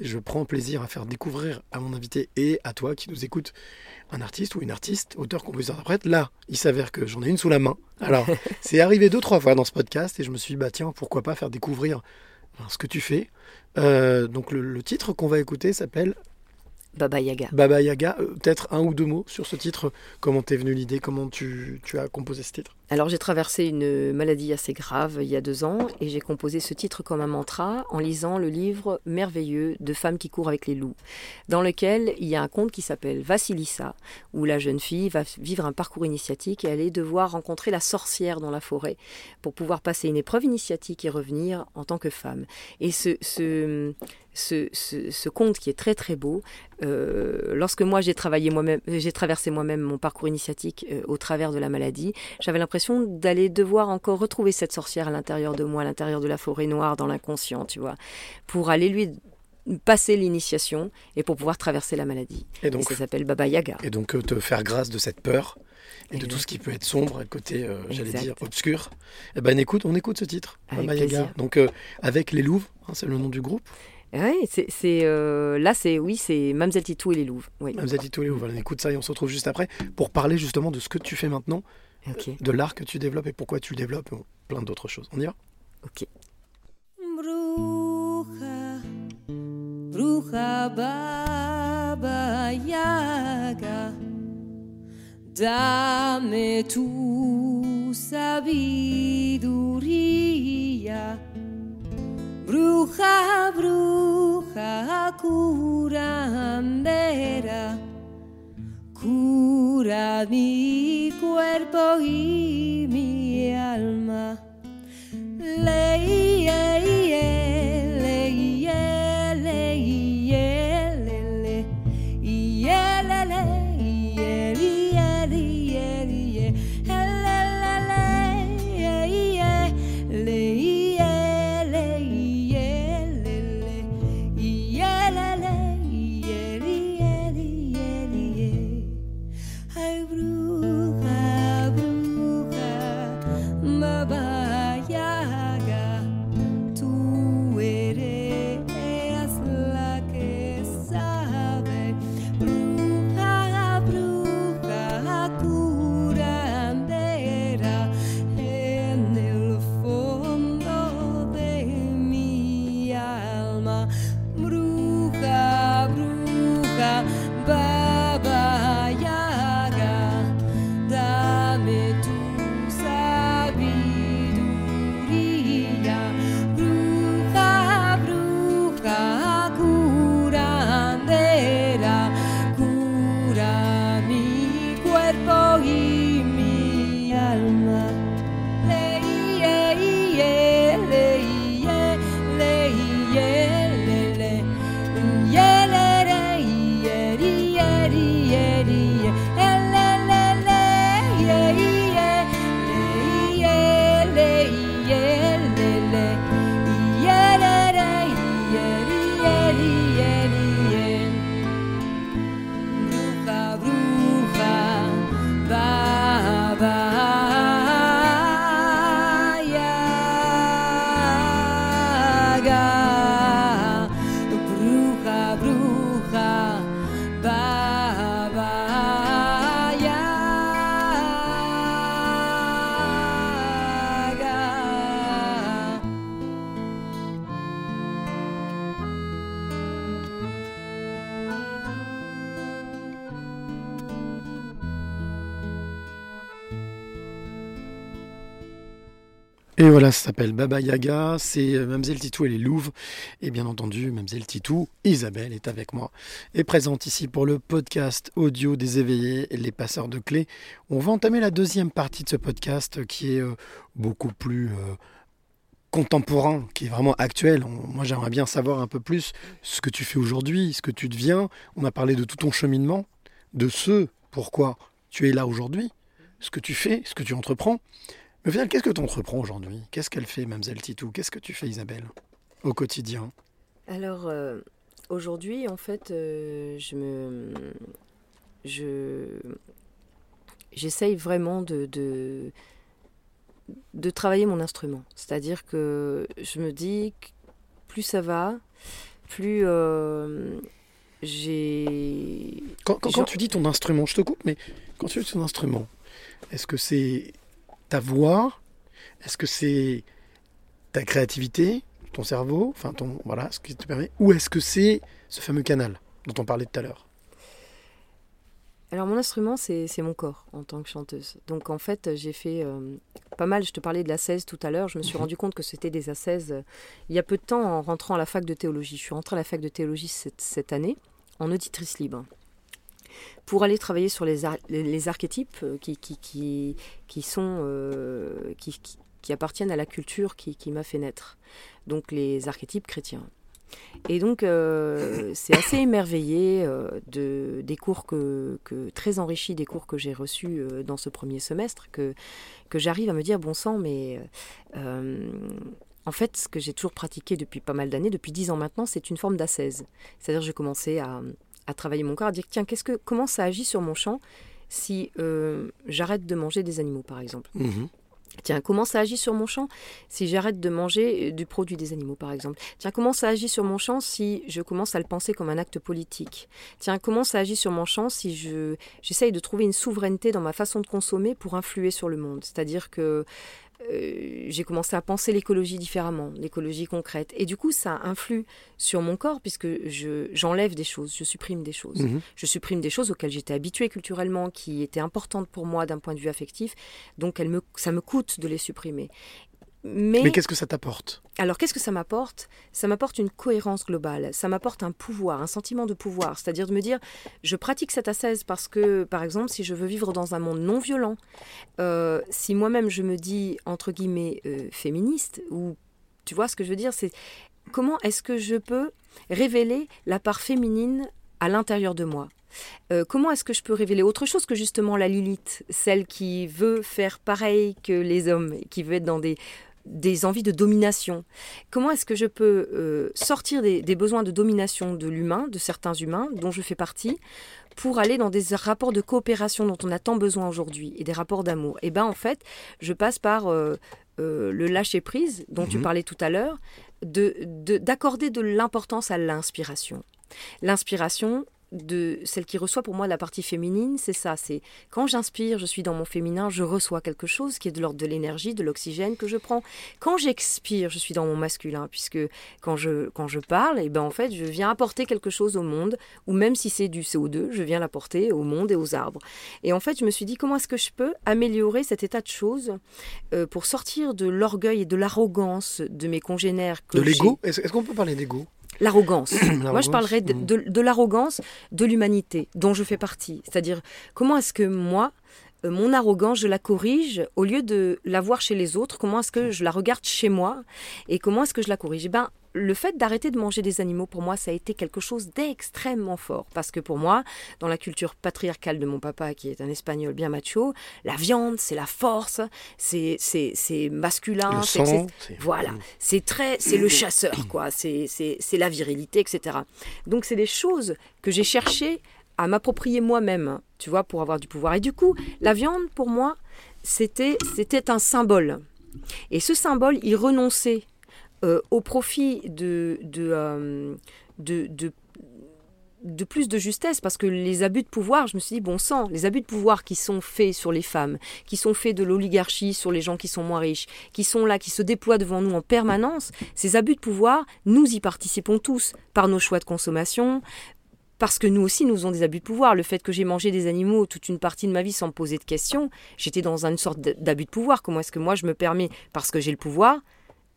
je prends plaisir à faire découvrir à mon invité et à toi qui nous écoute un artiste ou une artiste, auteur, compositeur, interprète. Là, il s'avère que j'en ai une sous la main. Alors, c'est arrivé deux, trois fois dans ce podcast et je me suis dit, bah tiens, pourquoi pas faire découvrir ben, ce que tu fais. Euh, donc le, le titre qu'on va écouter s'appelle Baba Yaga. Baba Yaga. Euh, Peut-être un ou deux mots sur ce titre? Comment t'es venu l'idée? Comment tu, tu as composé ce titre? Alors j'ai traversé une maladie assez grave il y a deux ans et j'ai composé ce titre comme un mantra en lisant le livre merveilleux de Femmes qui courent avec les loups, dans lequel il y a un conte qui s'appelle Vassilissa, où la jeune fille va vivre un parcours initiatique et aller devoir rencontrer la sorcière dans la forêt pour pouvoir passer une épreuve initiatique et revenir en tant que femme. Et ce, ce, ce, ce, ce conte qui est très très beau. Euh, lorsque moi j'ai travaillé moi-même, j'ai traversé moi-même mon parcours initiatique euh, au travers de la maladie, j'avais l'impression d'aller devoir encore retrouver cette sorcière à l'intérieur de moi, à l'intérieur de la forêt noire, dans l'inconscient, tu vois, pour aller lui passer l'initiation et pour pouvoir traverser la maladie. Et donc, ça s'appelle Baba Yaga. Et donc euh, te faire grâce de cette peur et de tout ce qui peut être sombre, côté, euh, j'allais dire, obscur. Eh ben écoute, on écoute ce titre, Avec Baba Yaga. plaisir. Donc euh, avec les Louves, hein, c'est le nom du groupe. Oui, c'est, c'est, euh, là, c'est oui, c'est Mamselle Titou et les Louves. Oui. Mamselle Tito et Louves. Voilà, on écoute ça et on se retrouve juste après pour parler justement de ce que tu fais maintenant, Ok. de l'art que tu développes et pourquoi tu le développes, et plein d'autres choses. On y va? Ok. Bruja, bruja baba yaga, dame tu sabiduría. Bruja, bruja curandera, cura mi cuerpo y mi alma. Leye, Et voilà, ça s'appelle Baba Yaga, c'est euh, Mamselle Titou et les Louves. Et bien entendu, Mamselle Titou, Isabelle est avec moi et présente ici pour le podcast audio des éveillés les passeurs de clés. On va entamer la deuxième partie de ce podcast qui est euh, beaucoup plus euh, contemporain, qui est vraiment actuel. Moi, j'aimerais bien savoir un peu plus ce que tu fais aujourd'hui, ce que tu deviens. On a parlé de tout ton cheminement, de ce pourquoi tu es là aujourd'hui, ce que tu fais, ce que tu entreprends. Mais au final, qu'est-ce que tu entreprends aujourd'hui? Qu'est-ce qu'elle fait, Mamselle Titou? Qu'est-ce que tu fais, Isabelle, au quotidien? Alors euh, aujourd'hui, en fait, euh, je me, je, j'essaye vraiment de, de, de travailler mon instrument. C'est-à-dire que je me dis que plus ça va, plus euh, j'ai. Quand, quand- quand Genre- tu dis ton instrument, je te coupe, mais quand tu dis ton instrument, est-ce que c'est ta voix Est-ce que c'est ta créativité, ton cerveau, enfin ton voilà, ce qui te permet, ou est-ce que c'est ce fameux canal dont on parlait tout à l'heure? Alors mon instrument, c'est mon corps en tant que chanteuse. Donc en fait, j'ai fait euh, pas mal, je te parlais de la 16 tout à l'heure, je me suis Mhm. rendu compte que c'était des A16 euh, il y a peu de temps en rentrant à la fac de théologie. Je suis rentrée à la fac de théologie cette, cette année en auditrice libre pour aller travailler sur les, les, archétypes euh, qui, qui, qui, qui sont euh, qui, qui- appartiennent à la culture qui, m'a fait naître. Donc les archétypes chrétiens. Et donc, euh, c'est assez émerveillé de, des cours que, que- très enrichi des cours que j'ai reçus dans ce premier semestre, que, que j'arrive à me dire, bon sang, mais en fait, ce que j'ai toujours pratiqué depuis pas mal d'années, depuis dix ans maintenant, c'est une forme d'ascèse. C'est-à-dire, je commençais à, à travailler mon corps, à dire, tiens, qu'est-ce que, comment ça agit sur mon champ si euh, j'arrête de manger des animaux, par exemple? Mhm. Tiens, comment ça agit sur mon champ si j'arrête de manger euh, du produit des animaux, par exemple? Tiens, comment ça agit sur mon champ si je commence à le penser comme un acte politique? Tiens, comment ça agit sur mon champ si je j'essaye de trouver une souveraineté dans ma façon de consommer pour influer sur le monde? C'est-à-dire que euh, j'ai commencé à penser l'écologie différemment, l'écologie concrète. Et du coup, ça influe sur mon corps puisque je, j'enlève des choses, je supprime des choses. Mhm. Je supprime des choses auxquelles j'étais habituée culturellement, qui étaient importantes pour moi d'un point de vue affectif. Donc, me, ça me coûte de les supprimer. Mais, Mais qu'est-ce que ça t'apporte? Alors, qu'est-ce que ça m'apporte? Ça m'apporte une cohérence globale. Ça m'apporte un pouvoir, un sentiment de pouvoir. C'est-à-dire de me dire, je pratique cette ascèse parce que, par exemple, si je veux vivre dans un monde non violent, euh, si moi-même je me dis, entre guillemets, euh, féministe, ou tu vois ce que je veux dire, c'est comment est-ce que je peux révéler la part féminine à l'intérieur de moi? Euh, comment est-ce que je peux révéler autre chose que justement la Lilith, celle qui veut faire pareil que les hommes, qui veut être dans des, des envies de domination Comment est-ce que je peux euh, sortir des, des besoins de domination de l'humain, de certains humains, dont je fais partie, pour aller dans des rapports de coopération dont on a tant besoin aujourd'hui, et des rapports d'amour? Et bien en fait, je passe par euh, euh, le lâcher-prise dont tu Mhm. parlais tout à l'heure, de- de- d'accorder de l'importance à l'inspiration. L'inspiration, de celle qui reçoit pour moi la partie féminine, c'est ça, c'est quand j'inspire, je suis dans mon féminin, je reçois quelque chose qui est de l'ordre de l'énergie, de l'oxygène que je prends. Quand j'expire, je suis dans mon masculin, puisque quand je, quand je parle, et ben en fait, je viens apporter quelque chose au monde, ou même si c'est du CO2, je viens l'apporter au monde et aux arbres. Et en fait, je me suis dit, comment est-ce que je peux améliorer cet état de choses euh, pour sortir de l'orgueil et de l'arrogance de mes congénères que De l'ego est-ce qu'on peut parler d'ego? L'arrogance. Moi, je L'arrogance, parlerais de, de- de l'arrogance de l'humanité dont je fais partie. C'est-à-dire, comment est-ce que moi, euh, mon arrogance, je la corrige au lieu de la voir chez les autres? Comment est-ce que je la regarde chez moi? Et comment est-ce que je la corrige? Eh ben, le fait d'arrêter de manger des animaux, pour moi, ça a été quelque chose d'extrêmement fort. Parce que pour moi, dans la culture patriarcale de mon papa, qui est un espagnol bien macho, la viande, c'est la force, c'est c'est- c'est masculin. Le c'est sang voilà, c'est très, c'est le chasseur, quoi. C'est, c'est, c'est la virilité, etc. Donc c'est des choses que j'ai cherché à m'approprier moi-même, tu vois, pour avoir du pouvoir. Et du coup, la viande, pour moi, c'était, c'était un symbole. Et ce symbole, il renonçait euh, au profit de, euh, de, de de plus de justesse parce que les abus de pouvoir, je me suis dit bon sang, les abus de pouvoir qui sont faits sur les femmes, qui sont faits de l'oligarchie sur les gens qui sont moins riches, qui sont là, qui se déploient devant nous en permanence, ces abus de pouvoir, nous y participons tous par nos choix de consommation, parce que nous aussi, nous avons des abus de pouvoir. Le fait que j'ai mangé des animaux toute une partie de ma vie sans me poser de questions, j'étais dans une sorte d'abus de pouvoir. Comment est-ce que moi, je me permets, parce que j'ai le pouvoir,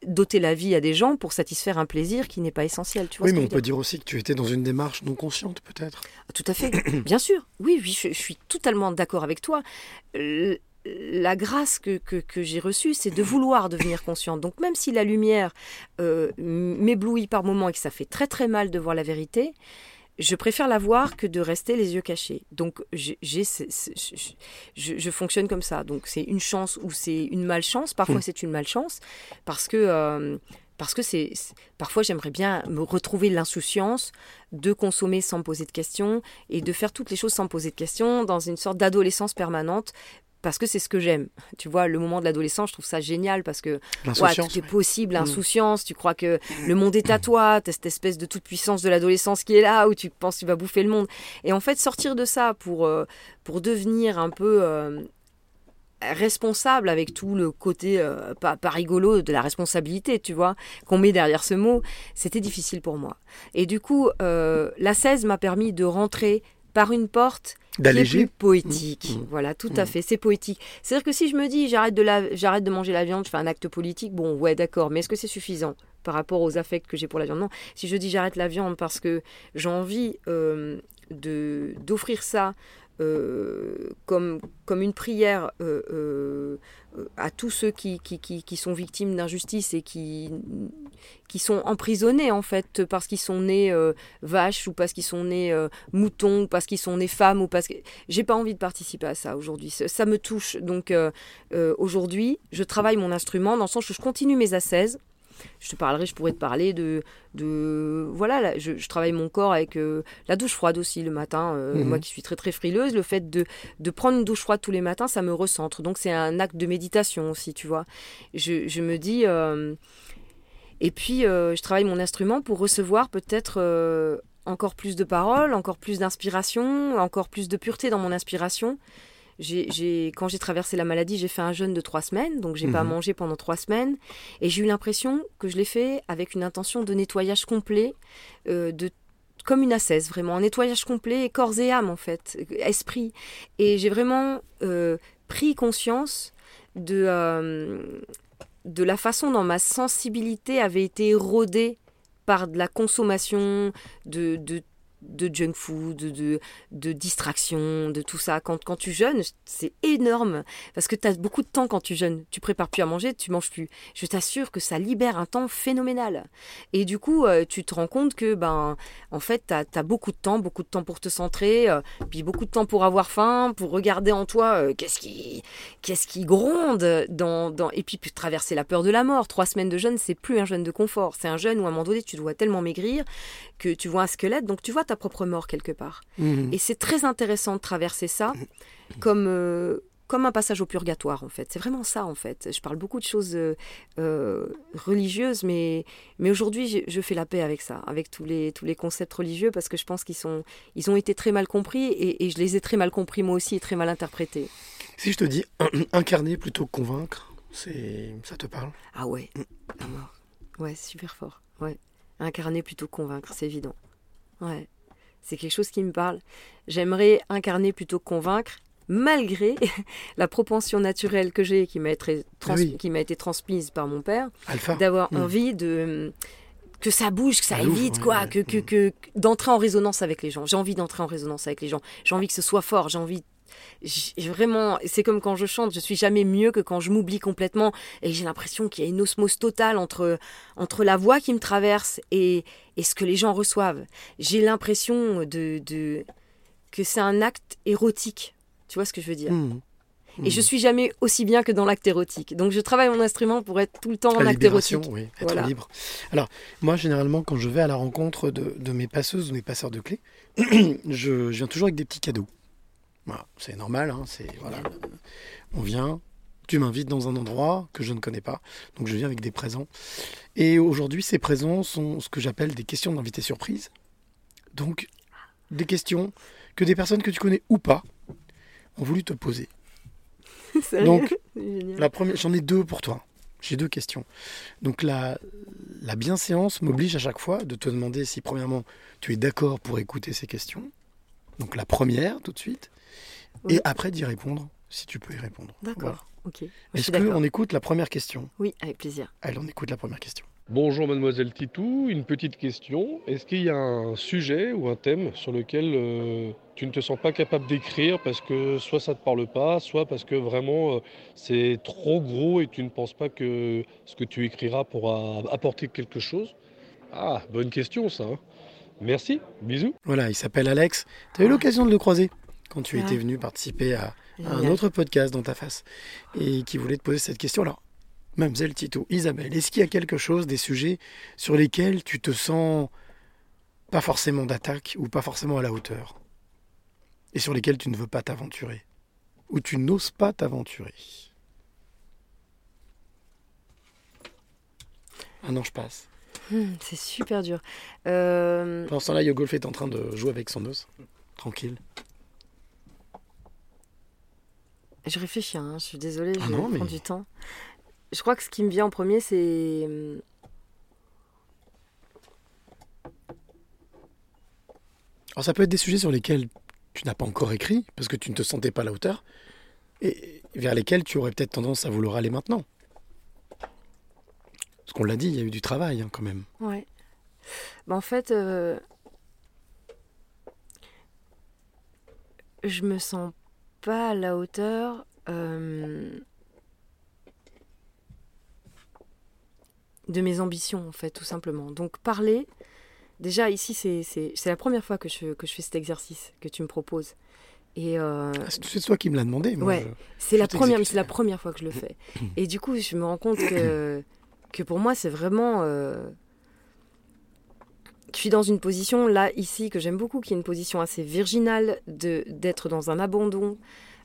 d'ôter la vie à des gens pour satisfaire un plaisir qui n'est pas essentiel. Tu vois Oui, mais on peut dire dire aussi que tu étais dans une démarche non consciente, peut-être. Tout à fait, bien sûr. Oui, oui, je, je suis totalement d'accord avec toi. Euh, La grâce que, que, que j'ai reçue, c'est de vouloir devenir consciente. Donc même si la lumière euh, m'éblouit par moments et que ça fait très très mal de voir la vérité, je préfère la voir que de rester les yeux cachés. Donc j'ai, j'ai je, fonctionne comme ça. Donc c'est une chance ou c'est une malchance. Parfois Mm. c'est une malchance parce que euh, parce que c'est c'est- parfois j'aimerais bien me retrouver l'insouciance de consommer sans poser de questions et de faire toutes les choses sans poser de questions dans une sorte d'adolescence permanente. Parce que c'est ce que j'aime. Tu vois, le moment de l'adolescence, je trouve ça génial parce que ouais, tout est possible, Mm. l'insouciance, tu crois que le monde est à toi, t'as cette espèce de toute puissance de l'adolescence qui est là, où tu penses que tu vas bouffer le monde. Et en fait, sortir de ça pour, euh, pour devenir un peu euh, responsable avec tout le côté euh, pas, pas rigolo de la responsabilité, tu vois, qu'on met derrière ce mot, c'était difficile pour moi. Et du coup, la 16 m'a permis de rentrer par une porte D'alléger. plus poétique. Mmh, mmh. Voilà, tout Mmh. à fait, c'est poétique. C'est-à-dire que si je me dis j'arrête de, la... j'arrête de manger la viande, je fais un acte politique, bon, ouais, d'accord, mais est-ce que c'est suffisant par rapport aux affects que j'ai pour la viande? Non. Si je dis j'arrête la viande parce que j'ai envie euh, de, d'offrir ça euh, comme, comme une prière euh, euh, à tous ceux qui, qui, qui, sont victimes d'injustice et qui, qui sont emprisonnés en fait parce qu'ils sont nés vaches ou parce qu'ils sont nés moutons ou parce qu'ils sont nés femmes ou parce que j'ai pas envie de participer à ça aujourd'hui. Ça, ça me touche. Donc aujourd'hui je travaille mon instrument dans le sens où je continue mes ascèses je te parlerai, je pourrais te parler de, de voilà, là, je, je travaille mon corps avec euh, la douche froide aussi le matin. euh, Mhm. Moi qui suis très très frileuse, le fait de, de prendre une douche froide tous les matins, ça me recentre. Donc c'est un acte de méditation aussi, tu vois. Je, je me dis, euh, et puis je travaille mon instrument pour recevoir peut-être encore plus de paroles, encore plus d'inspiration, encore plus de pureté dans mon inspiration. J'ai, quand j'ai traversé la maladie, j'ai fait un jeûne de trois semaines, donc j'ai pas Mhm. mangé pendant trois semaines, et j'ai eu l'impression que je l'ai fait avec une intention de nettoyage complet, euh, de comme une ascèse, vraiment, un nettoyage complet, corps et âme en fait, esprit. Et j'ai vraiment euh, pris conscience de, euh, de la façon dont ma sensibilité avait été érodée par de la consommation de, de, de junk food, de, de, de distraction, de tout ça. Quand, quand tu jeûnes, c'est énorme parce que tu as beaucoup de temps quand tu jeûnes. Tu prépares plus à manger, tu manges plus. Je t'assure que ça libère un temps phénoménal. Et du coup, euh, tu te rends compte que, ben, en fait, tu as, beaucoup de temps, beaucoup de temps pour te centrer, euh, puis beaucoup de temps pour avoir faim, pour regarder en toi euh, qu'est-ce qui, qui gronde, dans, dans... et puis, puis traverser la peur de la mort. Trois semaines de jeûne, c'est plus un jeûne de confort. C'est un jeûne où à un moment donné, tu dois tellement maigrir que tu vois un squelette, donc tu vois ta propre mort quelque part. Mhm. Et c'est très intéressant de traverser ça comme, euh, comme un passage au purgatoire, en fait. C'est vraiment ça, en fait. Je parle beaucoup de choses euh, euh, religieuses, mais, mais aujourd'hui, je, je fais la paix avec ça, avec tous les, tous les concepts religieux, parce que je pense qu'ils sont, ils ont été très mal compris, et, et je les ai très mal compris moi aussi, et très mal interprétés. Si je te dis incarner plutôt que convaincre, c'est ça te parle? Ah ouais, la mort. Ouais, super fort. Ouais. Incarner plutôt que convaincre, c'est évident. Ouais. C'est quelque chose qui me parle. J'aimerais incarner plutôt que convaincre, malgré la propension naturelle que j'ai, qui m'a été, trans- Oui. qui m'a été transmise par mon père, d'avoir Mm. envie de que ça bouge, que ça Ça aille ouais, quoi, ouais. que, que, que- d'entrer en résonance avec les gens. J'ai envie d'entrer en résonance avec les gens. J'ai envie que ce soit fort. J'ai envie vraiment, c'est comme quand je chante, je suis jamais mieux que quand je m'oublie complètement et j'ai l'impression qu'il y a une osmose totale entre, entre la voix qui me traverse et, et ce que les gens reçoivent. J'ai l'impression de, de, que c'est un acte érotique. Tu vois ce que je veux dire? Mhm. Et je suis jamais aussi bien que dans l'acte érotique. Donc je travaille mon instrument pour être tout le temps en acte érotique. oui, être Voilà. libre. Alors, moi, généralement, quand je vais à la rencontre de, de mes passeuses ou mes passeurs de clés, je, je viens toujours avec des petits cadeaux. Voilà, c'est normal, hein, c'est voilà, on vient, tu m'invites dans un endroit que je ne connais pas, donc je viens avec des présents. Et aujourd'hui, ces présents sont ce que j'appelle des questions d'invité surprise. Donc, des questions que des personnes que tu connais ou pas ont voulu te poser. Donc. La première, j'en ai deux pour toi. J'ai deux questions. Donc la, la bienséance m'oblige à chaque fois de te demander si premièrement tu es d'accord pour écouter ces questions. Donc la première tout de suite. Oui. Et après d'y répondre si tu peux y répondre. D'accord. Voilà. Ok. Est-ce qu'on écoute la première question? Oui, avec plaisir. Allez, on écoute la première question. Bonjour mademoiselle Titou, une petite question. Est-ce qu'il y a un sujet ou un thème sur lequel euh, tu ne te sens pas capable d'écrire parce que soit ça ne te parle pas, soit parce que vraiment euh, c'est trop gros et tu ne penses pas que ce que tu écriras pourra apporter quelque chose? Ah, bonne question ça. hein. Merci, bisous. Voilà, il s'appelle Alex. Tu as eu l'occasion de le croiser? Quand tu Ah. étais venu participer à, à un autre podcast dans ta face et qui voulait te poser cette question. Alors, Mademoiselle Tito, Isabelle, est-ce qu'il y a quelque chose, des sujets sur lesquels tu te sens pas forcément d'attaque ou pas forcément à la hauteur et sur lesquels tu ne veux pas t'aventurer ou tu n'oses pas t'aventurer? Ah non, je passe. Hmm, c'est super dur. Euh, Pendant ce temps-là, Yogolf est en train de jouer avec son os. Tranquille. Je réfléchis, hein, je suis désolée, Ah je non, prends mais- du temps. Je crois que ce qui me vient en premier, c'est. hum, Alors ça peut être des sujets sur lesquels tu n'as pas encore écrit, parce que tu ne te sentais pas à la hauteur, et vers lesquels tu aurais peut-être tendance à vouloir aller maintenant. Parce qu'on l'a dit, il y a eu du travail hein, quand même. Ouais. Bah, en fait, euh, je me sens pas à la hauteur. euh, de mes ambitions, en fait, tout simplement. Donc, parler, déjà, ici, c'est c'est- c'est la première fois que je, que je fais cet exercice que tu me proposes. Et euh, Ah, c'est toi qui me l'as demandé. Moi, ouais, c'est la première, c'est la première fois que je le fais. Et du coup, je me rends compte que, que pour moi, c'est vraiment. euh, je suis dans une position là ici que j'aime beaucoup, qui est une position assez virginale de d'être dans un abandon.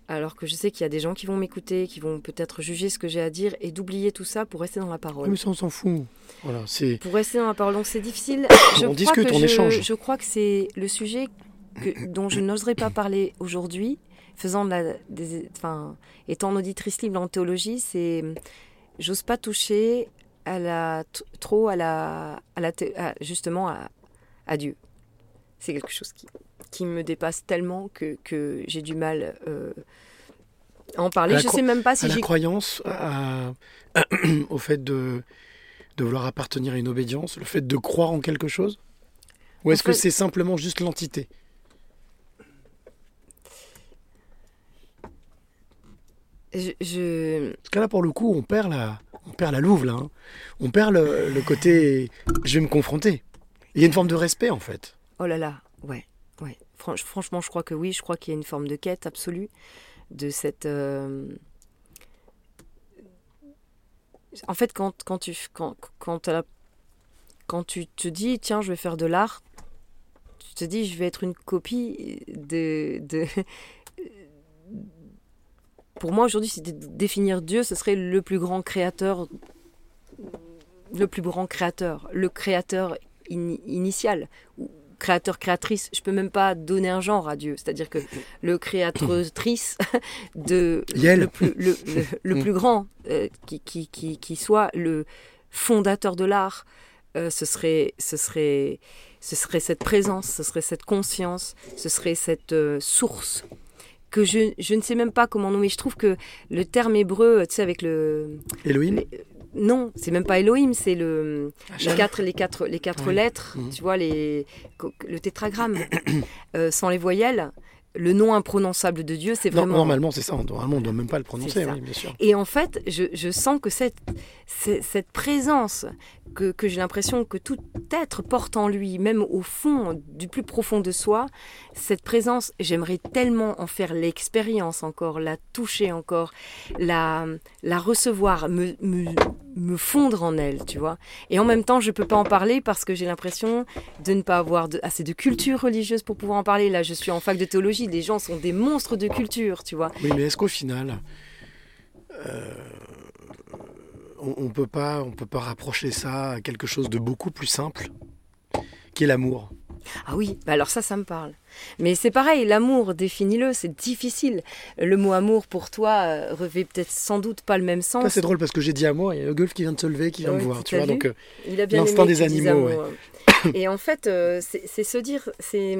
Alors que je sais qu'il y a des gens qui vont m'écouter, qui vont peut-être juger ce que j'ai à dire et d'oublier tout ça pour rester dans la parole. Mais ça, on s'en fout. Voilà, c'est. Pour rester dans la parole, donc c'est difficile. Je On crois discute, que on je, échange. Je crois que c'est le sujet que- dont je n'oserais pas parler aujourd'hui, faisant de la, des, enfin, étant auditrice libre en théologie, c'est j'ose pas toucher à la trop à la, à la à- justement à, à Dieu. C'est quelque chose qui, qui me dépasse tellement que, que j'ai du mal euh, à en parler. À Je cro- sais même pas si à la croyance, à- au fait de, de vouloir appartenir à une obédience, le fait de croire en quelque chose? Ou En est-ce que c'est simplement juste l'entité? Je, je- Parce que là, pour le coup, on perd la, on perd la louve, là. hein. On perd le, côté je vais me confronter. Il y a une forme de respect, en fait. Oh là là, ouais, ouais. Franch- franchement, je crois que oui. Je crois qu'il y a une forme de quête absolue de cette. euh, En fait, quand, tu tu te dis tiens, je vais faire de l'art, tu te dis je vais être une copie de... Pour moi, aujourd'hui, si de définir Dieu, ce serait le plus grand créateur, le plus grand créateur, le créateur ini- initial, ou créateur créatrice. Je peux même pas donner un genre à Dieu, c'est-à-dire que le créatrice de le plus le, le- le plus grand euh, qui, qui, qui, qui soit le fondateur de l'art, euh, ce serait ce serait ce serait cette présence, ce serait cette conscience, ce serait cette euh, source que je, je ne sais même pas comment nommer. Je trouve que le terme hébreu, tu sais, avec le... Elohim Non, c'est même pas Elohim, c'est le les quatre, les quatre, les quatre Oui. lettres, Mhm. tu vois, les, le tétragramme, euh, sans les voyelles. Le nom imprononçable de Dieu, c'est Non, vraiment... Normalement, c'est ça. Normalement, on ne doit même pas le prononcer, oui, bien sûr. Et en fait, je, je sens que cette, cette présence que, que j'ai l'impression que tout être porte en lui, même au fond du plus profond de soi, cette présence, j'aimerais tellement en faire l'expérience encore, la toucher encore, la, recevoir, me, fondre en elle, tu vois. Et en même temps, je peux pas en parler parce que j'ai l'impression de ne pas avoir assez de culture religieuse pour pouvoir en parler. Là, je suis en fac de théologie, les gens sont des monstres de culture, tu vois. Oui, mais est-ce qu'au final, euh, on, on peut pas, on peut pas rapprocher ça à quelque chose de beaucoup plus simple, qui est l'amour? Ah oui, bah alors ça, ça me parle. Mais c'est pareil, l'amour, définis-le, c'est difficile. Le mot amour pour toi euh, revêt peut-être sans doute pas le même sens. C'est drôle parce que j'ai dit moi, il y a Gulf qui vient de se lever, qui vient me voir. tu vois, donc euh, Il a bien l'instinct des animaux. amour. ouais. Et en fait, euh, c'est c'est se dire, c'est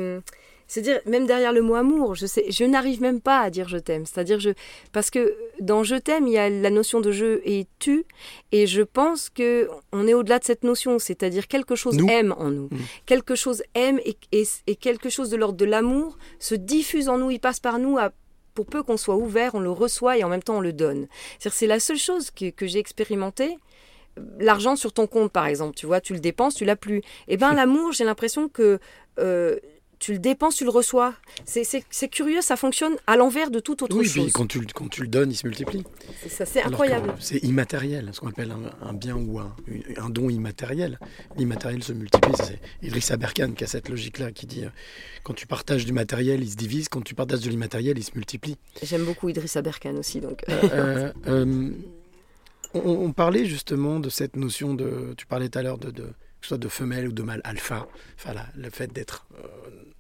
se dire, même derrière le mot amour, je sais, je n'arrive même pas à dire je t'aime. C'est-à-dire je, parce que dans je t'aime, il y a la notion de je et tu, et je pense que on est au-delà de cette notion. C'est-à-dire quelque chose Nous. aime en nous, Mm. quelque chose aime et, et, et quelque chose de l'ordre de l'amour se diffuse en nous, il passe par nous à pour peu qu'on soit ouvert, on le reçoit et en même temps on le donne. C'est-à-dire, C'est la seule chose que, que j'ai expérimentée l'argent sur ton compte, par exemple, tu vois, tu le dépenses, tu l'as plus. Eh ben, l'amour, j'ai l'impression que euh, tu le dépenses, tu le reçois. C'est- curieux, ça fonctionne à l'envers de toute autre Oui, chose. quand tu, le- quand tu le donnes, il se multiplie. C'est ça, incroyable. C'est immatériel, ce qu'on appelle un, un bien ou un, un don immatériel. L'immatériel se multiplie. C'est Idriss Aberkan qui a cette logique-là, qui dit euh, quand tu partages du matériel, il se divise, quand tu partages de l'immatériel, il se multiplie. J'aime beaucoup Idriss Aberkan aussi, donc. Euh, euh, on, on parlait justement de cette notion de. Tu parlais tout à l'heure de, de que ce soit de femelle ou de mâle alpha, enfin la- le fait d'être euh,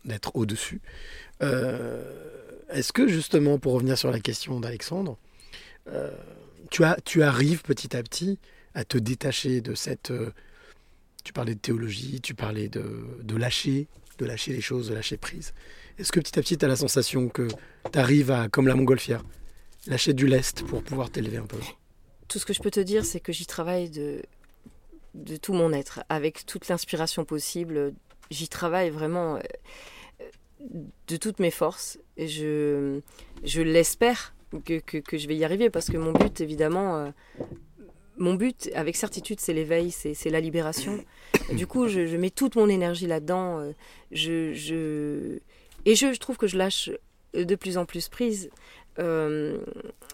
d'être au-dessus. Euh, Est-ce que justement, pour revenir sur la question d'Alexandre, euh, tu, tu arrives petit à petit à te détacher de cette. euh, tu parlais de théologie, tu parlais de, de lâcher, de lâcher les choses, de lâcher prise. Est-ce que petit à petit, tu as la sensation que tu arrives à, comme la montgolfière, lâcher du lest pour pouvoir t'élever un peu? Tout ce que je peux te dire, c'est que j'y travaille de, de tout mon être, avec toute l'inspiration possible. J'y travaille vraiment de toutes mes forces. Et je, je l'espère que, que- je vais y arriver, parce que mon but, évidemment, euh, mon but, avec certitude, c'est l'éveil, c'est c'est la libération. Du coup, je, je mets toute mon énergie là-dedans. euh, Je, je... Et je, je trouve que je lâche de plus en plus prise. Euh,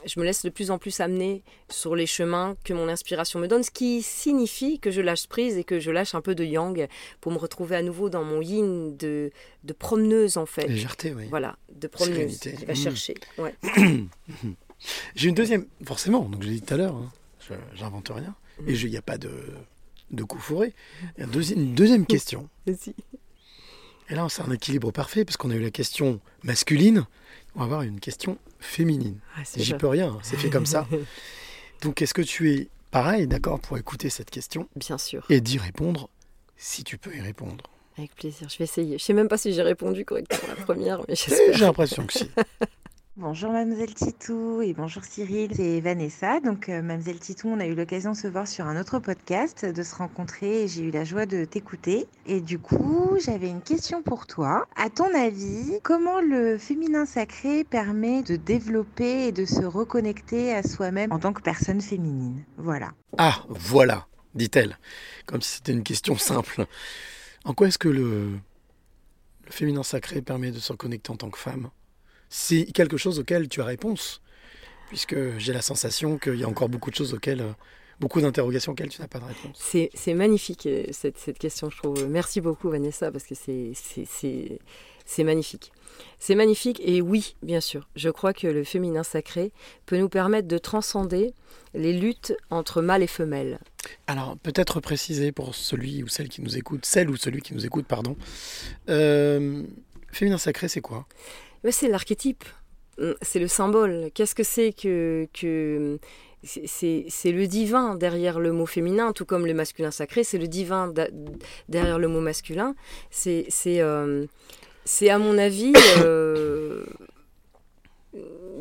je me laisse de plus en plus amener sur les chemins que mon inspiration me donne, ce qui signifie que je lâche prise et que je lâche un peu de yang pour me retrouver à nouveau dans mon yin de, de promeneuse en fait. Légèreté, oui. Voilà, de promeneuse. Sérénité. qui va Mm. chercher. Ouais. J'ai une deuxième, forcément, donc j'ai dit tout à l'heure, hein, je- j'invente rien, Mm. et il n'y a pas de, de coup fourré. Il y a un deuxi- une deuxième question. Et là, c'est un équilibre parfait, parce qu'on a eu la question masculine, on va avoir une question féminine. Ah, J'y peux rien, c'est fait comme ça. Donc, est-ce que tu es pareil, d'accord, pour écouter cette question Bien sûr. Et d'y répondre, si tu peux y répondre? Avec plaisir, je vais essayer. Je sais même pas si j'ai répondu correctement à la première, mais j'espère. J'ai l'impression que si. Bonjour Mademoiselle Titou et bonjour Cyril, c'est Vanessa. Donc euh, Mademoiselle Titou, on a eu l'occasion de se voir sur un autre podcast, de se rencontrer et j'ai eu la joie de t'écouter. Et du coup, j'avais une question pour toi. À ton avis, comment le féminin sacré permet de développer et de se reconnecter à soi-même en tant que personne féminine? Voilà. Ah, voilà, dit-elle, comme si c'était une question simple. En quoi est-ce que le, le féminin sacré permet de se reconnecter en tant que femme? C'est quelque chose auquel tu as réponse, puisque j'ai la sensation qu'il y a encore beaucoup de choses auxquelles, euh, beaucoup d'interrogations auxquelles tu n'as pas de réponse. C'est magnifique euh, cette, cette question, je trouve. Merci beaucoup Vanessa, parce que c'est- magnifique. C'est magnifique et oui, bien sûr, je crois que le féminin sacré peut nous permettre de transcender les luttes entre mâle et femelle. Alors, peut-être préciser pour celui ou celle qui nous écoute, celle ou celui qui nous écoute, pardon. Euh, féminin sacré, c'est quoi? C'est l'archétype, Mm, c'est le symbole. Qu'est-ce que c'est que, que c'est- le divin derrière le mot féminin, tout comme le masculin sacré, c'est le divin da- derrière le mot masculin. C'est euh, à mon avis euh,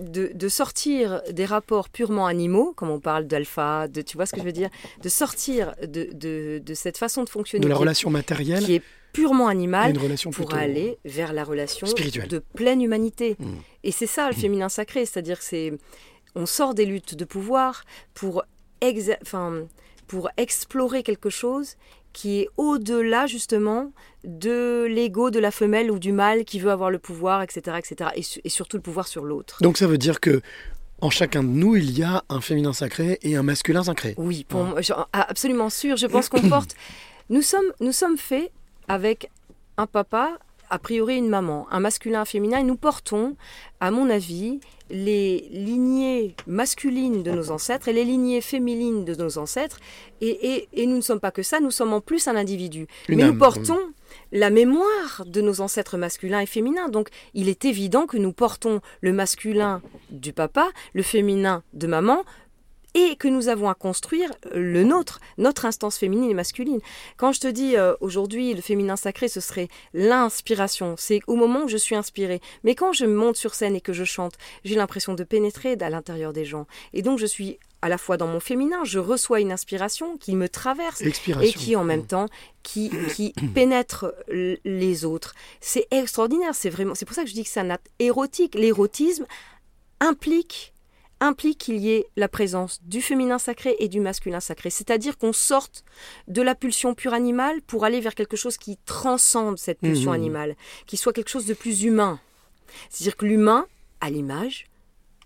de, de sortir des rapports purement animaux, comme on parle d'alpha, de tu vois ce que je veux dire, de sortir de, de, de cette façon de fonctionner De la est- relation matérielle qui est purement animale pour aller vers la relation spirituelle. de pleine humanité. Mm. Et c'est ça le féminin sacré, c'est-à-dire que c'est on sort des luttes de pouvoir pour exa- enfin pour explorer quelque chose qui est au-delà justement de l'ego de la femelle ou du mâle qui veut avoir le pouvoir, etc., etc., et, su- et surtout le pouvoir sur l'autre. Donc ça veut dire que en chacun de nous, il y a un féminin sacré et un masculin sacré. Oui, pour moi, je- absolument sûr. Je pense qu'on porte. Nous sommes, nous sommes faits avec un papa, a priori une maman, un masculin, un féminin, et nous portons, à mon avis, les lignées masculines de nos ancêtres et les lignées féminines de nos ancêtres. Et, et- et nous ne sommes pas que ça, nous sommes en plus un individu. Une Mais âme, nous portons la mémoire de nos ancêtres masculins et féminins. Donc il est évident que nous portons le masculin du papa, le féminin de maman, et que nous avons à construire le nôtre, notre instance féminine et masculine. Quand je te dis euh, aujourd'hui le féminin sacré, ce serait l'inspiration, c'est au moment où je suis inspirée. Mais quand je monte sur scène et que je chante, j'ai l'impression de pénétrer à l'intérieur des gens. Et donc je suis à la fois dans mon féminin, je reçois une inspiration qui me traverse et qui en même temps qui, qui pénètre les autres. C'est extraordinaire, c'est vraiment c'est pour ça que je dis que c'est un acte érotique. L'érotisme implique implique qu'il y ait la présence du féminin sacré et du masculin sacré. C'est-à-dire qu'on sorte de la pulsion pure animale pour aller vers quelque chose qui transcende cette pulsion Mhm. animale, qui soit quelque chose de plus humain. C'est-à-dire que l'humain a l'image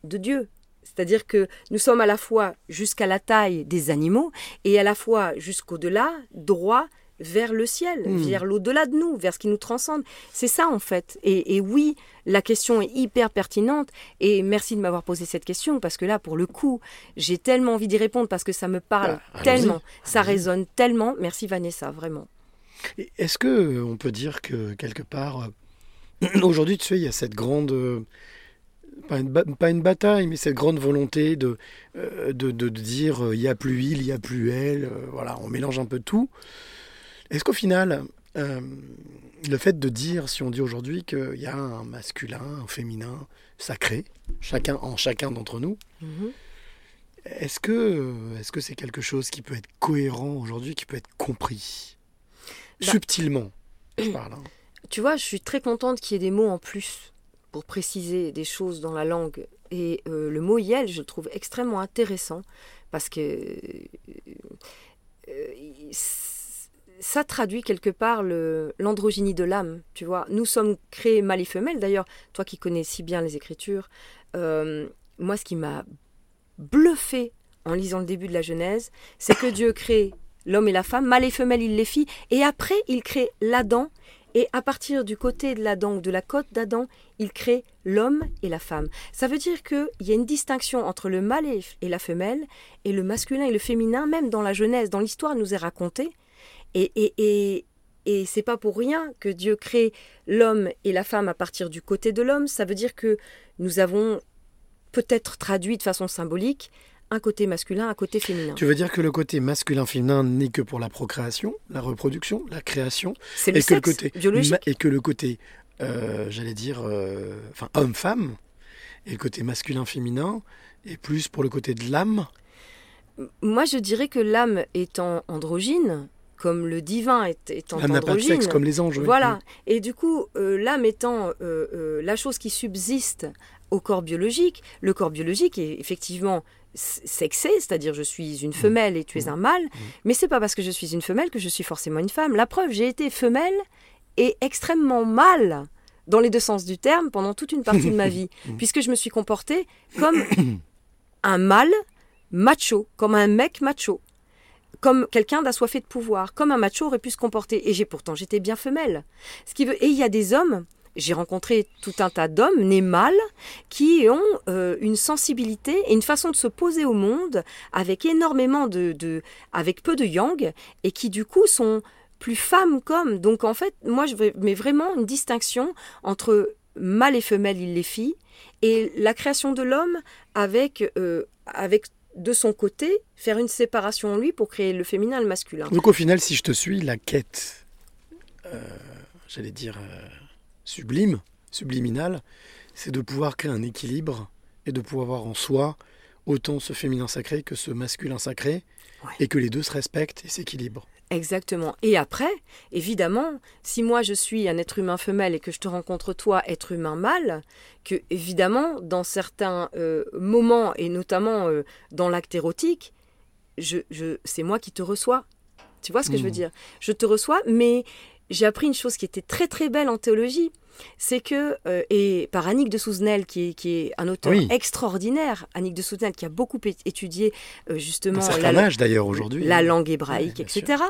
de Dieu. C'est-à-dire que nous sommes à la fois jusqu'à la taille des animaux et à la fois jusqu'au-delà, droit vers le ciel, Mhm. vers l'au-delà de nous, vers ce qui nous transcende. C'est ça en fait. Et, et oui, la question est hyper pertinente et merci de m'avoir posé cette question parce que là, pour le coup, j'ai tellement envie d'y répondre parce que ça me parle allons-y, tellement, ça résonne tellement. Merci Vanessa, vraiment. Est-ce que euh, on peut dire que quelque part, euh, aujourd'hui, tu sais, il y a cette grande, euh, pas une, ba- pas une bataille, mais cette grande volonté de, euh, de, de- de dire euh, il y a plus il, il y a plus elle, euh, voilà, on mélange un peu tout. Est-ce qu'au final, Euh, le fait de dire, si on dit aujourd'hui qu'il y a un masculin, un féminin sacré, chacun en chacun d'entre nous, Mhm. est-ce que est-ce que c'est quelque chose qui peut être cohérent aujourd'hui, qui peut être compris Bah. subtilement Je parle. hein. Tu vois, je suis très contente qu'il y ait des mots en plus pour préciser des choses dans la langue. Et euh, le mot yel, je le trouve extrêmement intéressant parce que euh, ça traduit quelque part l'androgynie de l'âme. Tu vois, nous sommes créés mâle et femelle. D'ailleurs, toi qui connais si bien les Écritures, euh, moi, ce qui m'a bluffé en lisant le début de la Genèse, c'est que Dieu crée l'homme et la femme, mâle et femelle, il les fit, et après, il crée l'Adam, et à partir du côté de l'Adam ou de la côte d'Adam, il crée l'homme et la femme. Ça veut dire qu'il y a une distinction entre le mâle et- la femelle, et le masculin et le féminin, même dans la Genèse, dans l'histoire, nous est raconté. Et, et, et, et c'est pas pour rien que Dieu crée l'homme et la femme à partir du côté de l'homme. Ça veut dire que nous avons peut-être traduit de façon symbolique un côté masculin, un côté féminin. Tu veux dire que le côté masculin-féminin n'est que pour la procréation, la reproduction, la création, C'est le et que le côté biologique. et que le côté, euh, j'allais dire, euh, enfin homme-femme, et le côté masculin-féminin est plus pour le côté de l'âme? Moi, je dirais que l'âme étant androgyne, comme le divin est, étant L'âme n'a pas de sexe, comme les anges. Voilà. Mm. Et du coup, euh, l'âme étant euh, euh, la chose qui subsiste au corps biologique, le corps biologique est effectivement sexé, c'est-à-dire je suis Mm. une femelle et tu es un mâle, mais c'est pas parce que je suis une femelle que je suis forcément une femme. La preuve, j'ai été femelle et extrêmement mâle dans les deux sens du terme pendant toute une partie de ma vie, Mm. puisque je me suis comportée comme un mâle macho, comme un mec macho, comme quelqu'un d'assoiffé de pouvoir, comme un macho aurait pu se comporter. Et j'ai pourtant j'étais bien femelle. Ce qui veut et il y a des hommes. J'ai rencontré tout un tas d'hommes nés mâles qui ont euh, une sensibilité et une façon de se poser au monde avec énormément de, de avec peu de yang et qui du coup sont plus femmes comme. Donc en fait, moi je mets vraiment une distinction entre mâle et femelle, il les filles, et la création de l'homme avec, euh, avec de son côté, faire une séparation en lui pour créer le féminin et le masculin. Donc au final, si je te suis, la quête, euh, j'allais dire euh, sublime, subliminale, c'est de pouvoir créer un équilibre et de pouvoir avoir en soi autant ce féminin sacré que ce masculin sacré, et que les deux se respectent et s'équilibrent. Exactement. Et après, évidemment, si moi je suis un être humain femelle et que je te rencontre toi, être humain mâle, que évidemment, dans certains euh, moments, et notamment euh, dans l'acte érotique, je, je, c'est moi qui te reçois. Tu vois ce que je veux Mhm. dire? Je te reçois, mais j'ai appris une chose qui était très très belle en théologie. C'est que, euh, et par Annick de Souzenel, qui est, qui est un auteur Oui. extraordinaire, Annick de Souzenel, qui a beaucoup étudié euh, justement la, âge, d'ailleurs, aujourd'hui. la langue hébraïque, etc.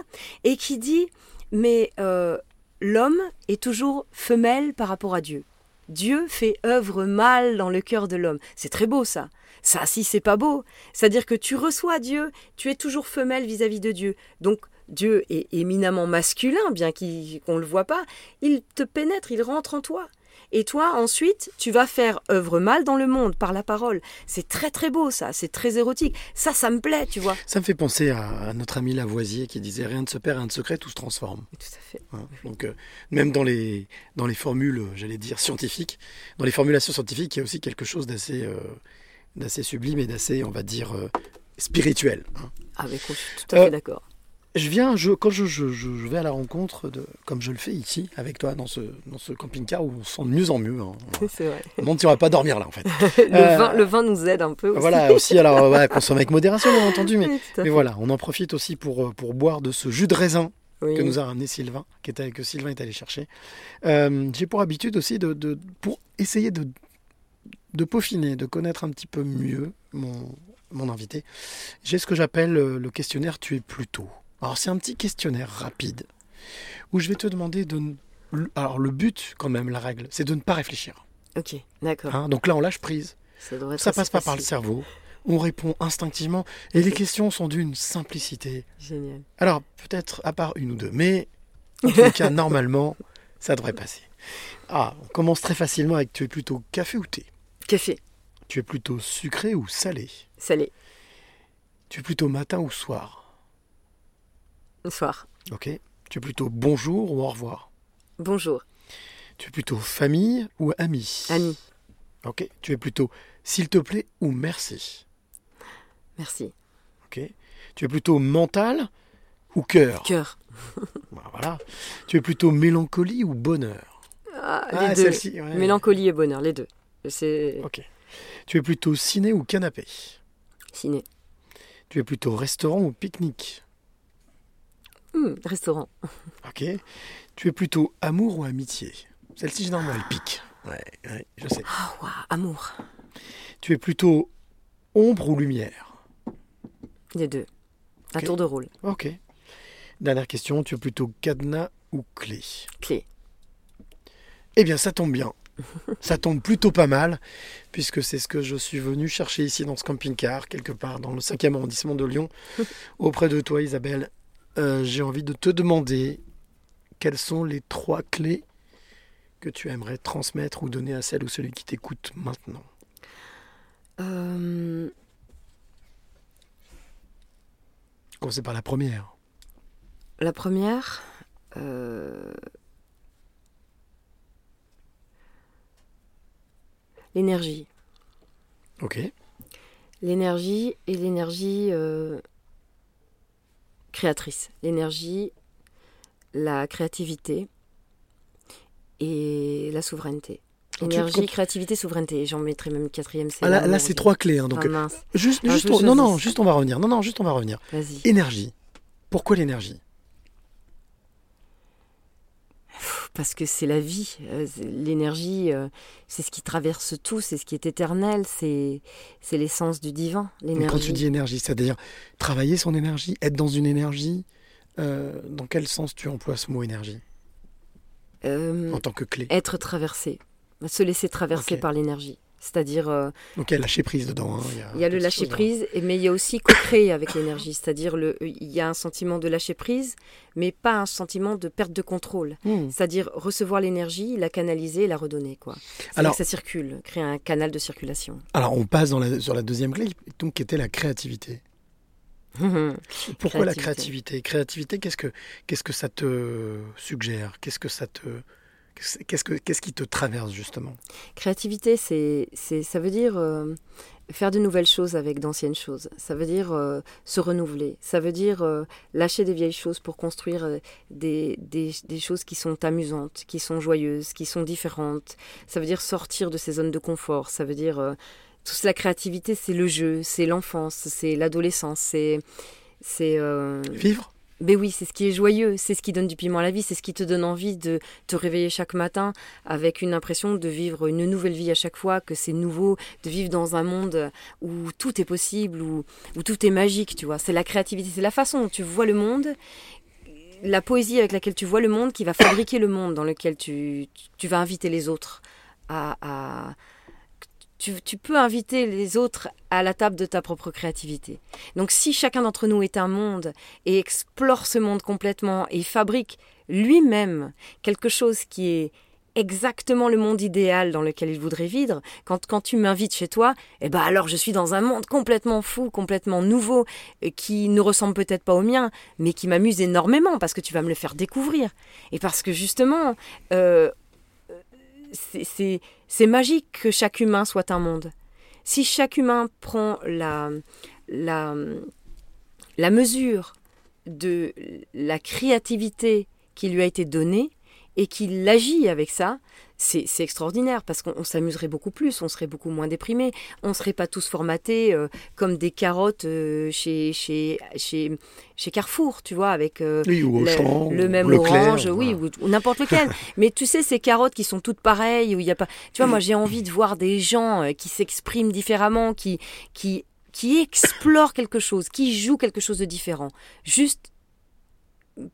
Et qui dit, mais euh, l'homme est toujours femelle par rapport à Dieu. Dieu fait œuvre mâle dans le cœur de l'homme. C'est très beau ça. Ça, si c'est pas beau, c'est-à-dire que tu reçois Dieu, tu es toujours femelle vis-à-vis de Dieu. Donc Dieu est éminemment masculin, bien qu'on ne le voit pas. Il te pénètre, il rentre en toi. Et toi, ensuite, tu vas faire œuvre mâle dans le monde par la parole. C'est très très beau ça, c'est très érotique. Ça, ça me plaît, tu vois. Ça me fait penser à, notre ami Lavoisier qui disait rien ne se perd, rien ne se crée, tout se transforme. Tout à fait. Donc euh, même dans les dans les formules, j'allais dire scientifiques, dans les formulations scientifiques, il y a aussi quelque chose d'assez euh, d'assez sublime et d'assez, on va dire, euh, spirituel. hein. Ah, mais je suis tout à fait d'accord. Je viens, je, quand je, je- vais à la rencontre, de, comme je le fais ici, avec toi, dans ce, dans ce camping-car où on se sent de mieux en mieux. hein. C'est vrai. On demande si on va pas dormir là, en fait. le, Euh, vin, le vin nous aide un peu aussi. Voilà, aussi, alors, euh, consomme avec modération, bien entendu, mais, mais voilà, on en profite aussi pour, euh, pour boire de ce jus de raisin Oui. que nous a ramené Sylvain, qui était, que Sylvain est allé chercher. Euh, J'ai pour habitude aussi, de, de- pour essayer de, de peaufiner, de connaître un petit peu mieux mon, mon invité, j'ai ce que j'appelle le questionnaire Tu es plutôt. Alors, c'est un petit questionnaire rapide où je vais te demander de. Alors, le but, quand même, la règle, c'est de ne pas réfléchir. Ok, d'accord. Hein, donc là, on lâche prise. Ça devrait être Ça passe pas par le cerveau. On répond instinctivement. Et les questions sont d'une simplicité. Génial. Alors, peut-être à part une ou deux. Mais, en tout cas, normalement, ça devrait passer. Ah, on commence très facilement avec tu es plutôt café ou thé? Café. Tu es plutôt sucré ou salé? Salé. Tu es plutôt matin ou soir? Le soir. Ok. Tu es plutôt bonjour ou au revoir? Bonjour. Tu es plutôt famille ou ami? Ami. Ok. Tu es plutôt s'il te plaît ou merci? Merci. Ok. Tu es plutôt mental ou cœur? Cœur. Bah, Voilà. Tu es plutôt mélancolie ou bonheur? Ah, Ah, les deux. celle-ci, ouais. Mélancolie et bonheur, les deux. C'est Ok. Tu es plutôt ciné ou canapé? Ciné. Tu es plutôt restaurant ou pique-nique? Hmm, restaurant. Ok. Tu es plutôt amour ou amitié? Celle-ci, généralement, elle pique. Ouais, ouais, je sais. Ah, waouh, amour. Tu es plutôt ombre ou lumière? Les deux. À Ok. tour de rôle. Ok. Dernière question, tu es plutôt cadenas ou clé? Clé. Eh bien, ça tombe bien. Ça tombe plutôt pas mal, puisque c'est ce que je suis venu chercher ici dans ce camping-car, quelque part dans le 5e arrondissement de Lyon. Auprès de toi, Isabelle, Euh, j'ai envie de te demander quelles sont les trois clés que tu aimerais transmettre ou donner à celle ou celui qui t'écoute maintenant. Euh, Commencer par la première. la première. euh, L'énergie. Ok. L'énergie et l'énergie euh, créatrice. L'énergie, la créativité et la souveraineté. Énergie, tu- créativité, souveraineté. Et J'en mettrai même quatrième. c'est Ah, là, là, c'est trois clés. hein, donc, Ah, mince. juste, Ah, juste, on- non, non, juste, on va revenir. Non, non, juste, on va revenir. Vas-y. Énergie. Pourquoi l'énergie? Parce que c'est la vie. Euh, L'énergie, euh, c'est ce qui traverse tout, c'est ce qui est éternel, c'est c'est l'essence du divin. Mais L'énergie. Quand tu dis énergie, c'est-à-dire travailler son énergie, être dans une énergie, euh, dans quel sens tu emploies ce mot énergie? Euh, en tant que clé Être traversé, se laisser traverser par l'énergie. C'est-à-dire, euh, Donc il y a lâcher prise dedans. hein, il y a le lâcher prise, et- mais il y a aussi co-créer avec l'énergie. C'est-à-dire, le- il y a un sentiment de lâcher prise, mais pas un sentiment de perte de contrôle. Hmm. C'est-à-dire recevoir l'énergie, la canaliser et la redonner. quoi. Alors- que ça circule, créer un canal de circulation. Alors on passe dans la- sur la deuxième clé, donc qui était la créativité. Pourquoi la créativité? Créativité, qu'est-ce que qu'est-ce que ça te suggère? Qu'est-ce que ça te qu'est-ce que qu'est-ce qui te traverse justement? Créativité, c'est, c'est, ça veut dire euh, faire de nouvelles choses avec d'anciennes choses. Ça veut dire euh, se renouveler. Ça veut dire euh, lâcher des vieilles choses pour construire des, des, des choses qui sont amusantes, qui sont joyeuses, qui sont différentes. Ça veut dire sortir de ses zones de confort. Ça veut dire... toute la créativité, c'est le jeu, c'est l'enfance, c'est l'adolescence, c'est... c'est Vivre? Ben oui, c'est ce qui est joyeux, c'est ce qui donne du piment à la vie, c'est ce qui te donne envie de te réveiller chaque matin avec une impression de vivre une nouvelle vie à chaque fois, que c'est nouveau, de vivre dans un monde où tout est possible, où, où tout est magique, tu vois. C'est la créativité, c'est la façon dont tu vois le monde, la poésie avec laquelle tu vois le monde qui va fabriquer le monde dans lequel tu, tu vas inviter les autres à... à tu, peux inviter les autres à la table de ta propre créativité. Donc si chacun d'entre nous est un monde et explore ce monde complètement et fabrique lui-même quelque chose qui est exactement le monde idéal dans lequel il voudrait vivre, quand, quand tu m'invites chez toi, eh ben alors je suis dans un monde complètement fou, complètement nouveau, euh, qui ne ressemble peut-être pas au mien, mais qui m'amuse énormément parce que tu vas me le faire découvrir. Et parce que justement, euh, c'est- magique que chaque humain soit un monde. Si chaque humain prend la, la, la mesure de la créativité qui lui a été donnée et qu'il agit avec ça, c'est c'est extraordinaire parce qu'on on s'amuserait beaucoup plus, on serait beaucoup moins déprimé, on ne serait pas tous formatés euh, comme des carottes euh, chez, chez, chez, chez Carrefour, tu vois, avec euh, Oui, ou le, Auchan, le ou même Leclerc, orange, oui, voilà. ou, ou n'importe lequel. Mais tu sais, ces carottes qui sont toutes pareilles, où il y a pas. Tu vois, moi j'ai envie de voir des gens euh, qui s'expriment différemment, qui, qui, qui explorent quelque chose, qui jouent quelque chose de différent. Juste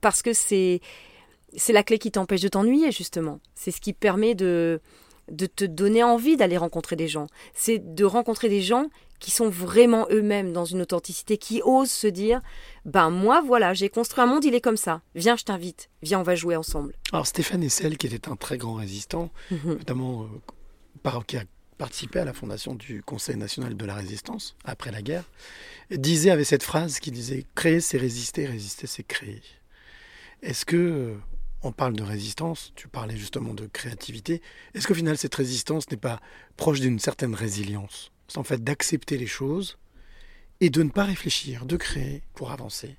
parce que c'est c'est la clé qui t'empêche de t'ennuyer justement. C'est ce qui permet de de te donner envie d'aller rencontrer des gens. C'est de rencontrer des gens qui sont vraiment eux-mêmes dans une authenticité, qui osent se dire ben moi voilà, j'ai construit un monde, il est comme ça. Viens, je t'invite. Viens, on va jouer ensemble. Alors Stéphane Essel, qui était un très grand résistant, Mhm. notamment euh, par- qui a participé à la fondation du Conseil national de la résistance après la guerre, disait, avait cette phrase qui disait Créer, c'est résister, résister, c'est créer. Est-ce que euh, on parle de résistance Tu parlais justement de créativité. Est-ce qu'au final cette résistance n'est pas proche d'une certaine résilience? C'est en fait d'accepter les choses et de ne pas réfléchir, de créer pour avancer.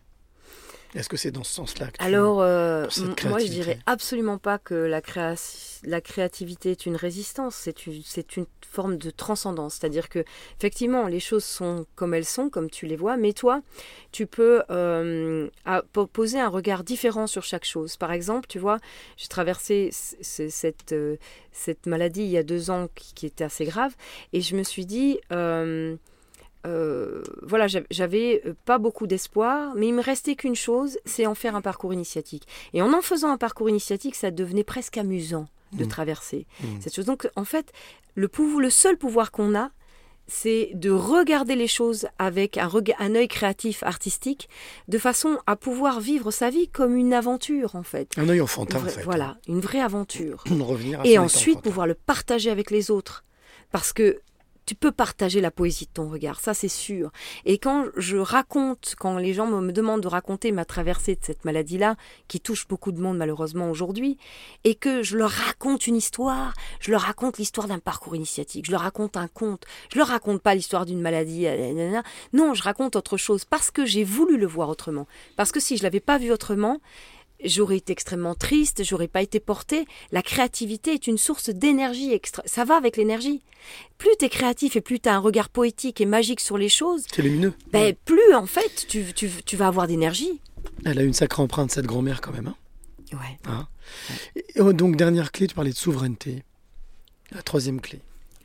Est-ce que c'est dans ce sens-là que tu- Alors, euh, moi, je dirais absolument pas que la, créa- la créativité est une résistance, c'est une, une forme de transcendance. C'est-à-dire que, effectivement, les choses sont comme elles sont, comme tu les vois, mais toi, tu peux euh, à- poser un regard différent sur chaque chose. Par exemple, tu vois, j'ai traversé cette, euh, cette maladie il y a deux ans qui, qui était assez grave, et je me suis dit. Euh, voilà, j'av- j'avais euh, pas beaucoup d'espoir, mais il me restait qu'une chose, c'est en faire un parcours initiatique. Et en en faisant un parcours initiatique, ça devenait presque amusant de Mm. traverser Mm. cette chose. Donc, en fait, le, pouvoir, le seul pouvoir qu'on a, c'est de regarder les choses avec un, un œil créatif, artistique, de façon à pouvoir vivre sa vie comme une aventure, en fait. Un œil enfantin, en fait. Voilà, une vraie aventure. Revenir à Et ensuite, pouvoir le partager avec les autres. Parce que tu peux partager la poésie de ton regard, ça c'est sûr. Et quand je raconte, quand les gens me demandent de raconter ma traversée de cette maladie-là, qui touche beaucoup de monde malheureusement aujourd'hui, et que je leur raconte une histoire, je leur raconte l'histoire d'un parcours initiatique, je leur raconte un conte, je leur raconte pas l'histoire d'une maladie, euh, non, je raconte autre chose, parce que j'ai voulu le voir autrement. Parce que si je l'avais pas vu autrement, j'aurais été extrêmement triste, j'aurais pas été portée. La créativité est une source d'énergie extra. Ça va avec l'énergie. Plus tu es créatif et plus tu as un regard poétique et magique sur les choses, C'est lumineux. ben, plus en fait tu, tu, tu vas avoir d'énergie. Elle a une sacrée empreinte, cette grand-mère, quand même. hein. Ouais. Hein? Et, oh, donc, dernière clé, tu parlais de souveraineté. La troisième clé.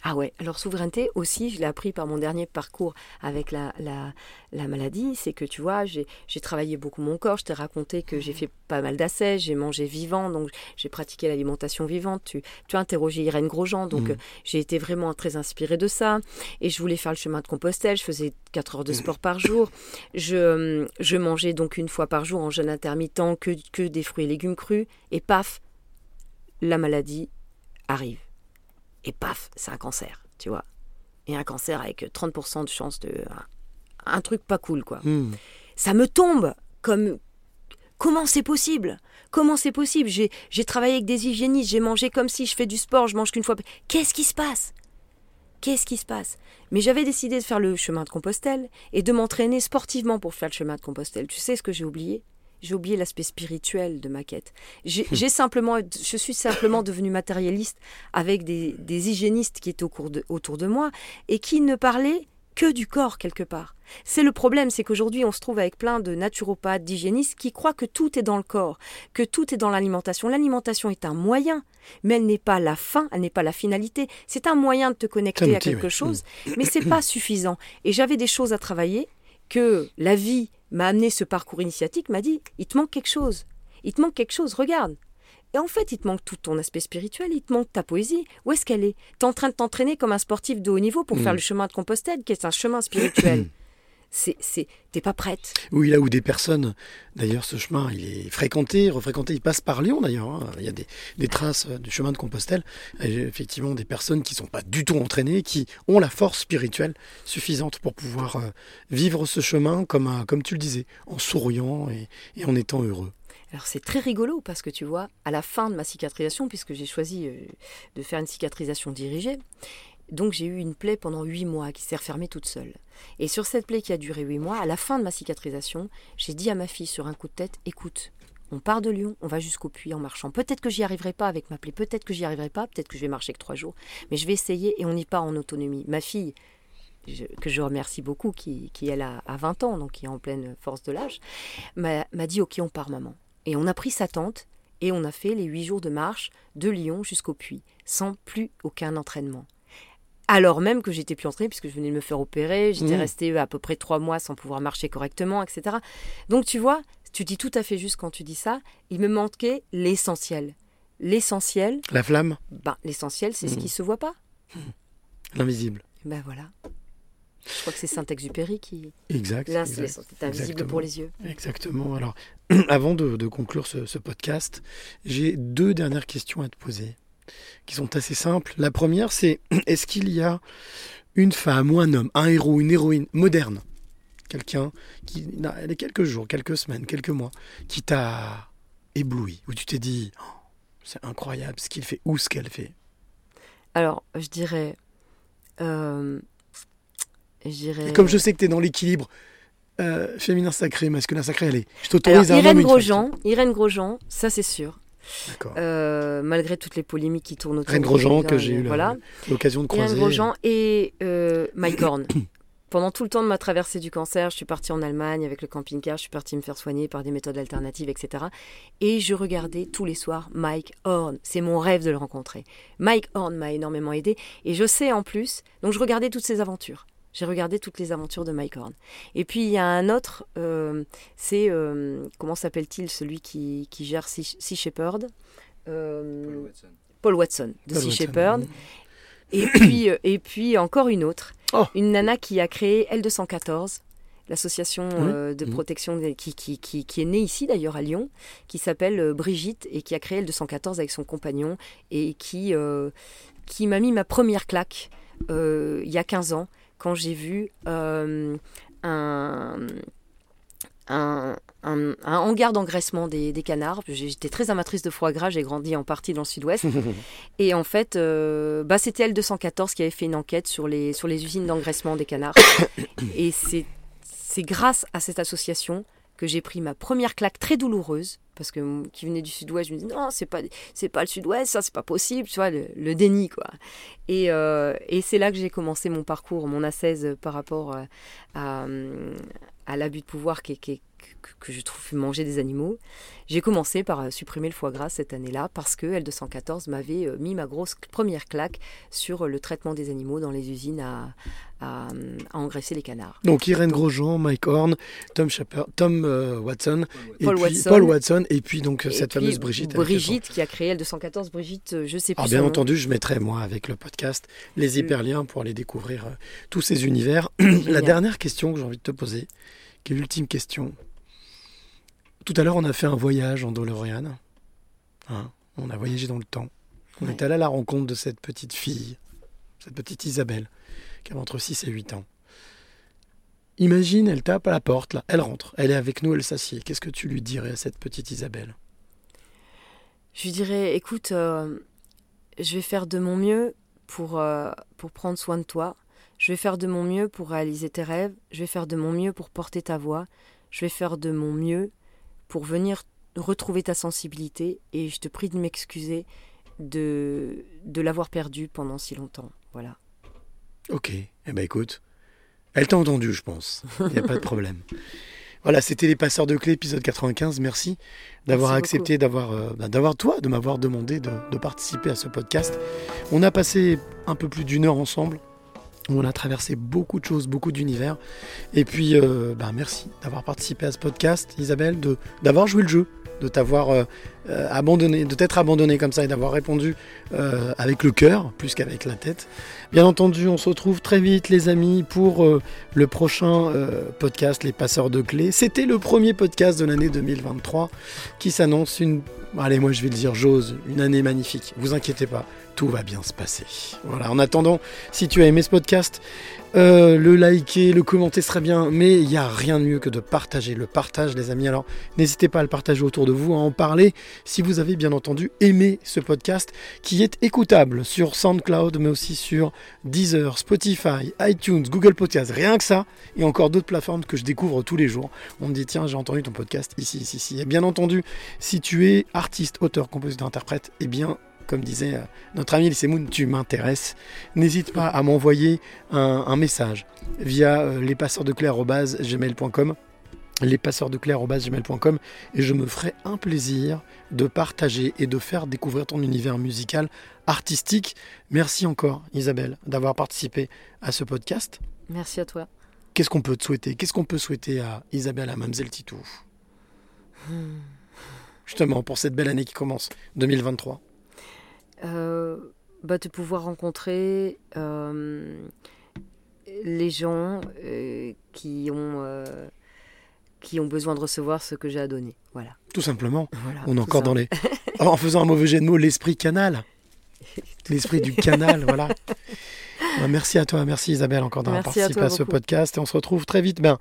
Ah ouais, alors souveraineté aussi, je l'ai appris par mon dernier parcours avec la, la, la maladie, c'est que tu vois, j'ai j'ai travaillé beaucoup mon corps, je t'ai raconté que j'ai fait pas mal d'assais, j'ai mangé vivant, donc j'ai pratiqué l'alimentation vivante, tu, tu as interrogé Irène Grosjean, donc Mhm. euh, j'ai été vraiment très inspirée de ça, et je voulais faire le chemin de Compostelle, je faisais 4 heures de sport par jour, je, euh, je mangeais donc une fois par jour en jeûne intermittent que, que des fruits et légumes crus, et paf, la maladie arrive et paf, c'est un cancer, tu vois. Et un cancer avec 30% de chance de. Un, un truc pas cool, quoi. Hmm. Ça me tombe comme. Comment c'est possible? Comment c'est possible? J'ai j'ai travaillé avec des hygiénistes, j'ai mangé comme si je fais du sport, je mange qu'une fois. Qu'est-ce qui se passe? Qu'est-ce qui se passe? Mais j'avais décidé de faire le chemin de Compostelle et de m'entraîner sportivement pour faire le chemin de Compostelle. Tu sais ce que j'ai oublié? J'ai oublié l'aspect spirituel de ma quête. J'ai j'ai simplement, je suis simplement devenue matérialiste avec des, des hygiénistes qui étaient au cours de- autour de moi et qui ne parlaient que du corps quelque part. C'est le problème, c'est qu'aujourd'hui on se trouve avec plein de naturopathes, d'hygiénistes qui croient que tout est dans le corps, que tout est dans l'alimentation. L'alimentation est un moyen, mais elle n'est pas la fin, elle n'est pas la finalité. C'est un moyen de te connecter à quelque oui. chose, Mm. mais c'est pas suffisant. Et j'avais des choses à travailler que la vie m'a amené ce parcours initiatique, m'a dit il te manque quelque chose. Il te manque quelque chose, regarde. Et en fait, il te manque tout ton aspect spirituel, il te manque ta poésie. Où est-ce qu'elle est? Tu es en train de t'entraîner comme un sportif de haut niveau pour Mm. faire le chemin de Compostelle, qui est un chemin spirituel. c'est, t'es pas prête. Oui, là où des personnes, d'ailleurs, ce chemin, il est fréquenté, refréquenté, il passe par Lyon d'ailleurs. hein. Il y a des, des traces euh, du chemin de Compostelle. Et effectivement, des personnes qui ne sont pas du tout entraînées, qui ont la force spirituelle suffisante pour pouvoir euh, vivre ce chemin comme, un- comme tu le disais, en souriant et, et en étant heureux. Alors c'est très rigolo parce que tu vois, à la fin de ma cicatrisation, puisque j'ai choisi euh, de faire une cicatrisation dirigée, donc j'ai eu une plaie pendant huit mois qui s'est refermée toute seule. Et sur cette plaie qui a duré huit mois, à la fin de ma cicatrisation, j'ai dit à ma fille sur un coup de tête, écoute, on part de Lyon, on va jusqu'au puits en marchant. Peut-être que j'y arriverai pas avec ma plaie, peut-être que j'y arriverai pas, peut-être que je vais marcher que trois jours, mais je vais essayer et on y part en autonomie. Ma fille, que je remercie beaucoup, qui, elle a, a 20 ans, donc qui est en pleine force de l'âge, m'a dit ok on part maman. Et on a pris sa tente et on a fait les huit jours de marche de Lyon jusqu'au puits, sans plus aucun entraînement. Alors même que j'étais plus entraînée puisque je venais de me faire opérer, j'étais Mmh. restée à peu près trois mois sans pouvoir marcher correctement, etc. Donc tu vois, tu dis tout à fait juste quand tu dis ça, il me manquait l'essentiel. L'essentiel, La flamme, ben, l'essentiel c'est ce Mmh. qui se voit pas. l'invisible. Ben voilà. Je crois que c'est Saint-Exupéry qui. Exact. Là, c'est invisible Exactement. pour les yeux. Exactement. Alors, avant de, de conclure ce, ce podcast, j'ai deux dernières questions à te poser, qui sont assez simples. La première, c'est est-ce qu'il y a une femme ou un homme, un héros, une héroïne moderne, quelqu'un qui, y a quelques jours, quelques semaines, quelques mois, qui t'a ébloui, où tu t'es dit, Oh, c'est incroyable ce qu'il fait ou ce qu'elle fait? Alors, je dirais. euh, je dirais. Et comme je sais que tu es dans l'équilibre euh, féminin sacré, masculin sacré, allez, je t'autorise à Irène. Grosjean, Irène Grosjean, ça c'est sûr. Euh, malgré toutes les polémiques qui tournent autour de Grosjean, que hein, j'ai eu voilà. l'occasion de croiser. Grosjean et euh, Mike Horn. Pendant tout le temps de ma traversée du cancer, je suis partie en Allemagne avec le camping-car, je suis partie me faire soigner par des méthodes alternatives, etc. Et je regardais tous les soirs Mike Horn. C'est mon rêve de le rencontrer. Mike Horn m'a énormément aidé et je sais en plus, donc je regardais toutes ses aventures. J'ai regardé toutes les aventures de Mike Horn. Et puis il y a un autre, euh, c'est, euh, comment s'appelle-t-il, celui qui, qui gère Sea, Sea Shepherd Euh, Paul Watson, de Paul Sea Watson, Shepherd. Et puis, et puis encore une autre, Oh. une nana qui a créé L214, l'association euh, de Mhm. protection des- qui, qui, qui, qui est née ici d'ailleurs à Lyon, qui s'appelle euh, Brigitte et qui a créé L214 avec son compagnon et qui, euh, qui m'a mis ma première claque euh, il y a 15 ans quand j'ai vu euh, un, un, un- un hangar d'engraissement des, des canards. J'étais très amatrice de foie gras, j'ai grandi en partie dans le sud-ouest. Et en fait, euh, bah, c'était L214 qui avait fait une enquête sur les, sur les usines d'engraissement des canards. Et c'est c'est grâce à cette association que j'ai pris ma première claque très douloureuse parce que qui venait du sud-ouest, je me disais non, c'est pas c'est pas le sud-ouest, ça c'est pas possible, tu vois le, le déni quoi. Et, euh, et c'est là que j'ai commencé mon parcours, mon ascèse par rapport euh, à, hum, à l'abus de pouvoir qui est- que, je trouve manger des animaux. J'ai commencé par euh, supprimer le foie gras cette année-là parce que L214 m'avait euh, mis ma grosse première claque sur euh, le traitement des animaux dans les usines à, à, à engraisser les canards. Donc Irène Grosjean, Mike Horn, Tom, Tom euh, Watson, et Paul puis Watson. Paul Watson, et puis donc Et cette puis, fameuse Brigitte. Brigitte qui a créé L214. Brigitte, je sais plus. Alors son bien nom. entendu, je mettrai moi avec le podcast les Mm. hyperliens pour aller découvrir euh, tous ces univers. La dernière question que j'ai envie de te poser, qui est l'ultime question. Tout à l'heure, on a fait un voyage en DeLorean. Hein, on a voyagé dans le temps. On Ouais. est allé à la rencontre de cette petite fille, cette petite Isabelle, qui avait entre 6 et 8 ans. Imagine, elle tape à la porte, là, elle rentre, elle est avec nous, elle s'assied. Qu'est-ce que tu lui dirais à cette petite Isabelle? Je lui dirais, écoute, euh, je vais faire de mon mieux pour, euh, pour prendre soin de toi. Je vais faire de mon mieux pour réaliser tes rêves. Je vais faire de mon mieux pour porter ta voix. Je vais faire de mon mieux pour venir retrouver ta sensibilité. Et je te prie de m'excuser de, de l'avoir perdu pendant si longtemps. Voilà. Ok, eh ben écoute, elle t'a entendu, je pense. Il n'y a pas de problème. Voilà, c'était les passeurs de clés, épisode 95. Merci d'avoir accepté, d'avoir, euh, bah, d'avoir toi, de m'avoir demandé de, de participer à ce podcast. On a passé un peu plus d'une heure ensemble. On a traversé beaucoup de choses, beaucoup d'univers. Et puis, euh, bah, merci d'avoir participé à ce podcast, Isabelle, d'avoir joué le jeu, de t'avoir euh, euh, abandonné, de t'être abandonné comme ça et d'avoir répondu avec le cœur plus qu'avec la tête. Bien entendu, on se retrouve très vite, les amis, pour le prochain podcast, Les Passeurs de Clés. C'était le premier podcast de l'année 2023 qui s'annonce une. Allez, moi je vais le dire, j'ose, une année magnifique. Vous inquiétez pas, tout va bien se passer. Voilà, en attendant, si tu as aimé ce podcast, euh, le liker, le commenter serait bien, mais il n'y a rien de mieux que de partager. Le partage, les amis. Alors, n'hésitez pas à le partager autour de vous, à en parler si vous avez bien entendu aimé ce podcast qui est écoutable sur SoundCloud, mais aussi sur Deezer, Spotify, iTunes, Google Podcast. Rien que ça, et encore d'autres plateformes que je découvre tous les jours. On me dit, tiens, j'ai entendu ton podcast ici, ici, ici. Et bien entendu, si tu es artiste, auteur, compositeur, interprète, eh bien, comme disait euh, notre ami Moon, tu m'intéresses. N'hésite pas à m'envoyer un, un message via euh, lespasseursdeclair.gmail.com lespasseursdeclair.gmail.com et je me ferai un plaisir de partager et de faire découvrir ton univers musical artistique. Merci encore Isabelle d'avoir participé à ce podcast. Merci à toi. Qu'est-ce qu'on peut te souhaiter? Qu'est-ce qu'on peut souhaiter à Isabelle, à Mamselle Titou Hmm. Justement, pour cette belle année qui commence, 2023. Euh, bah, de pouvoir rencontrer euh, les gens euh, qui, ont, euh, qui ont besoin de recevoir ce que j'ai à donner. Voilà. Tout simplement. Voilà, On est encore dans les... En faisant un mauvais jet de mots, l'esprit canal. L'esprit du canal, voilà. Ben, merci à toi, merci Isabelle encore d'avoir à participé à, ce beaucoup. podcast. Et on se retrouve très vite ben,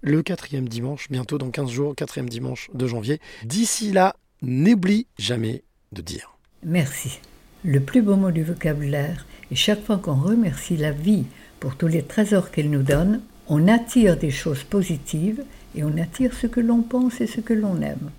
le quatrième dimanche, bientôt dans 15 jours, quatrième dimanche de janvier. D'ici là, n'oublie jamais de dire. Merci. Le plus beau mot du vocabulaire est chaque fois qu'on remercie la vie pour tous les trésors qu'elle nous donne, on attire des choses positives et on attire ce que l'on pense et ce que l'on aime.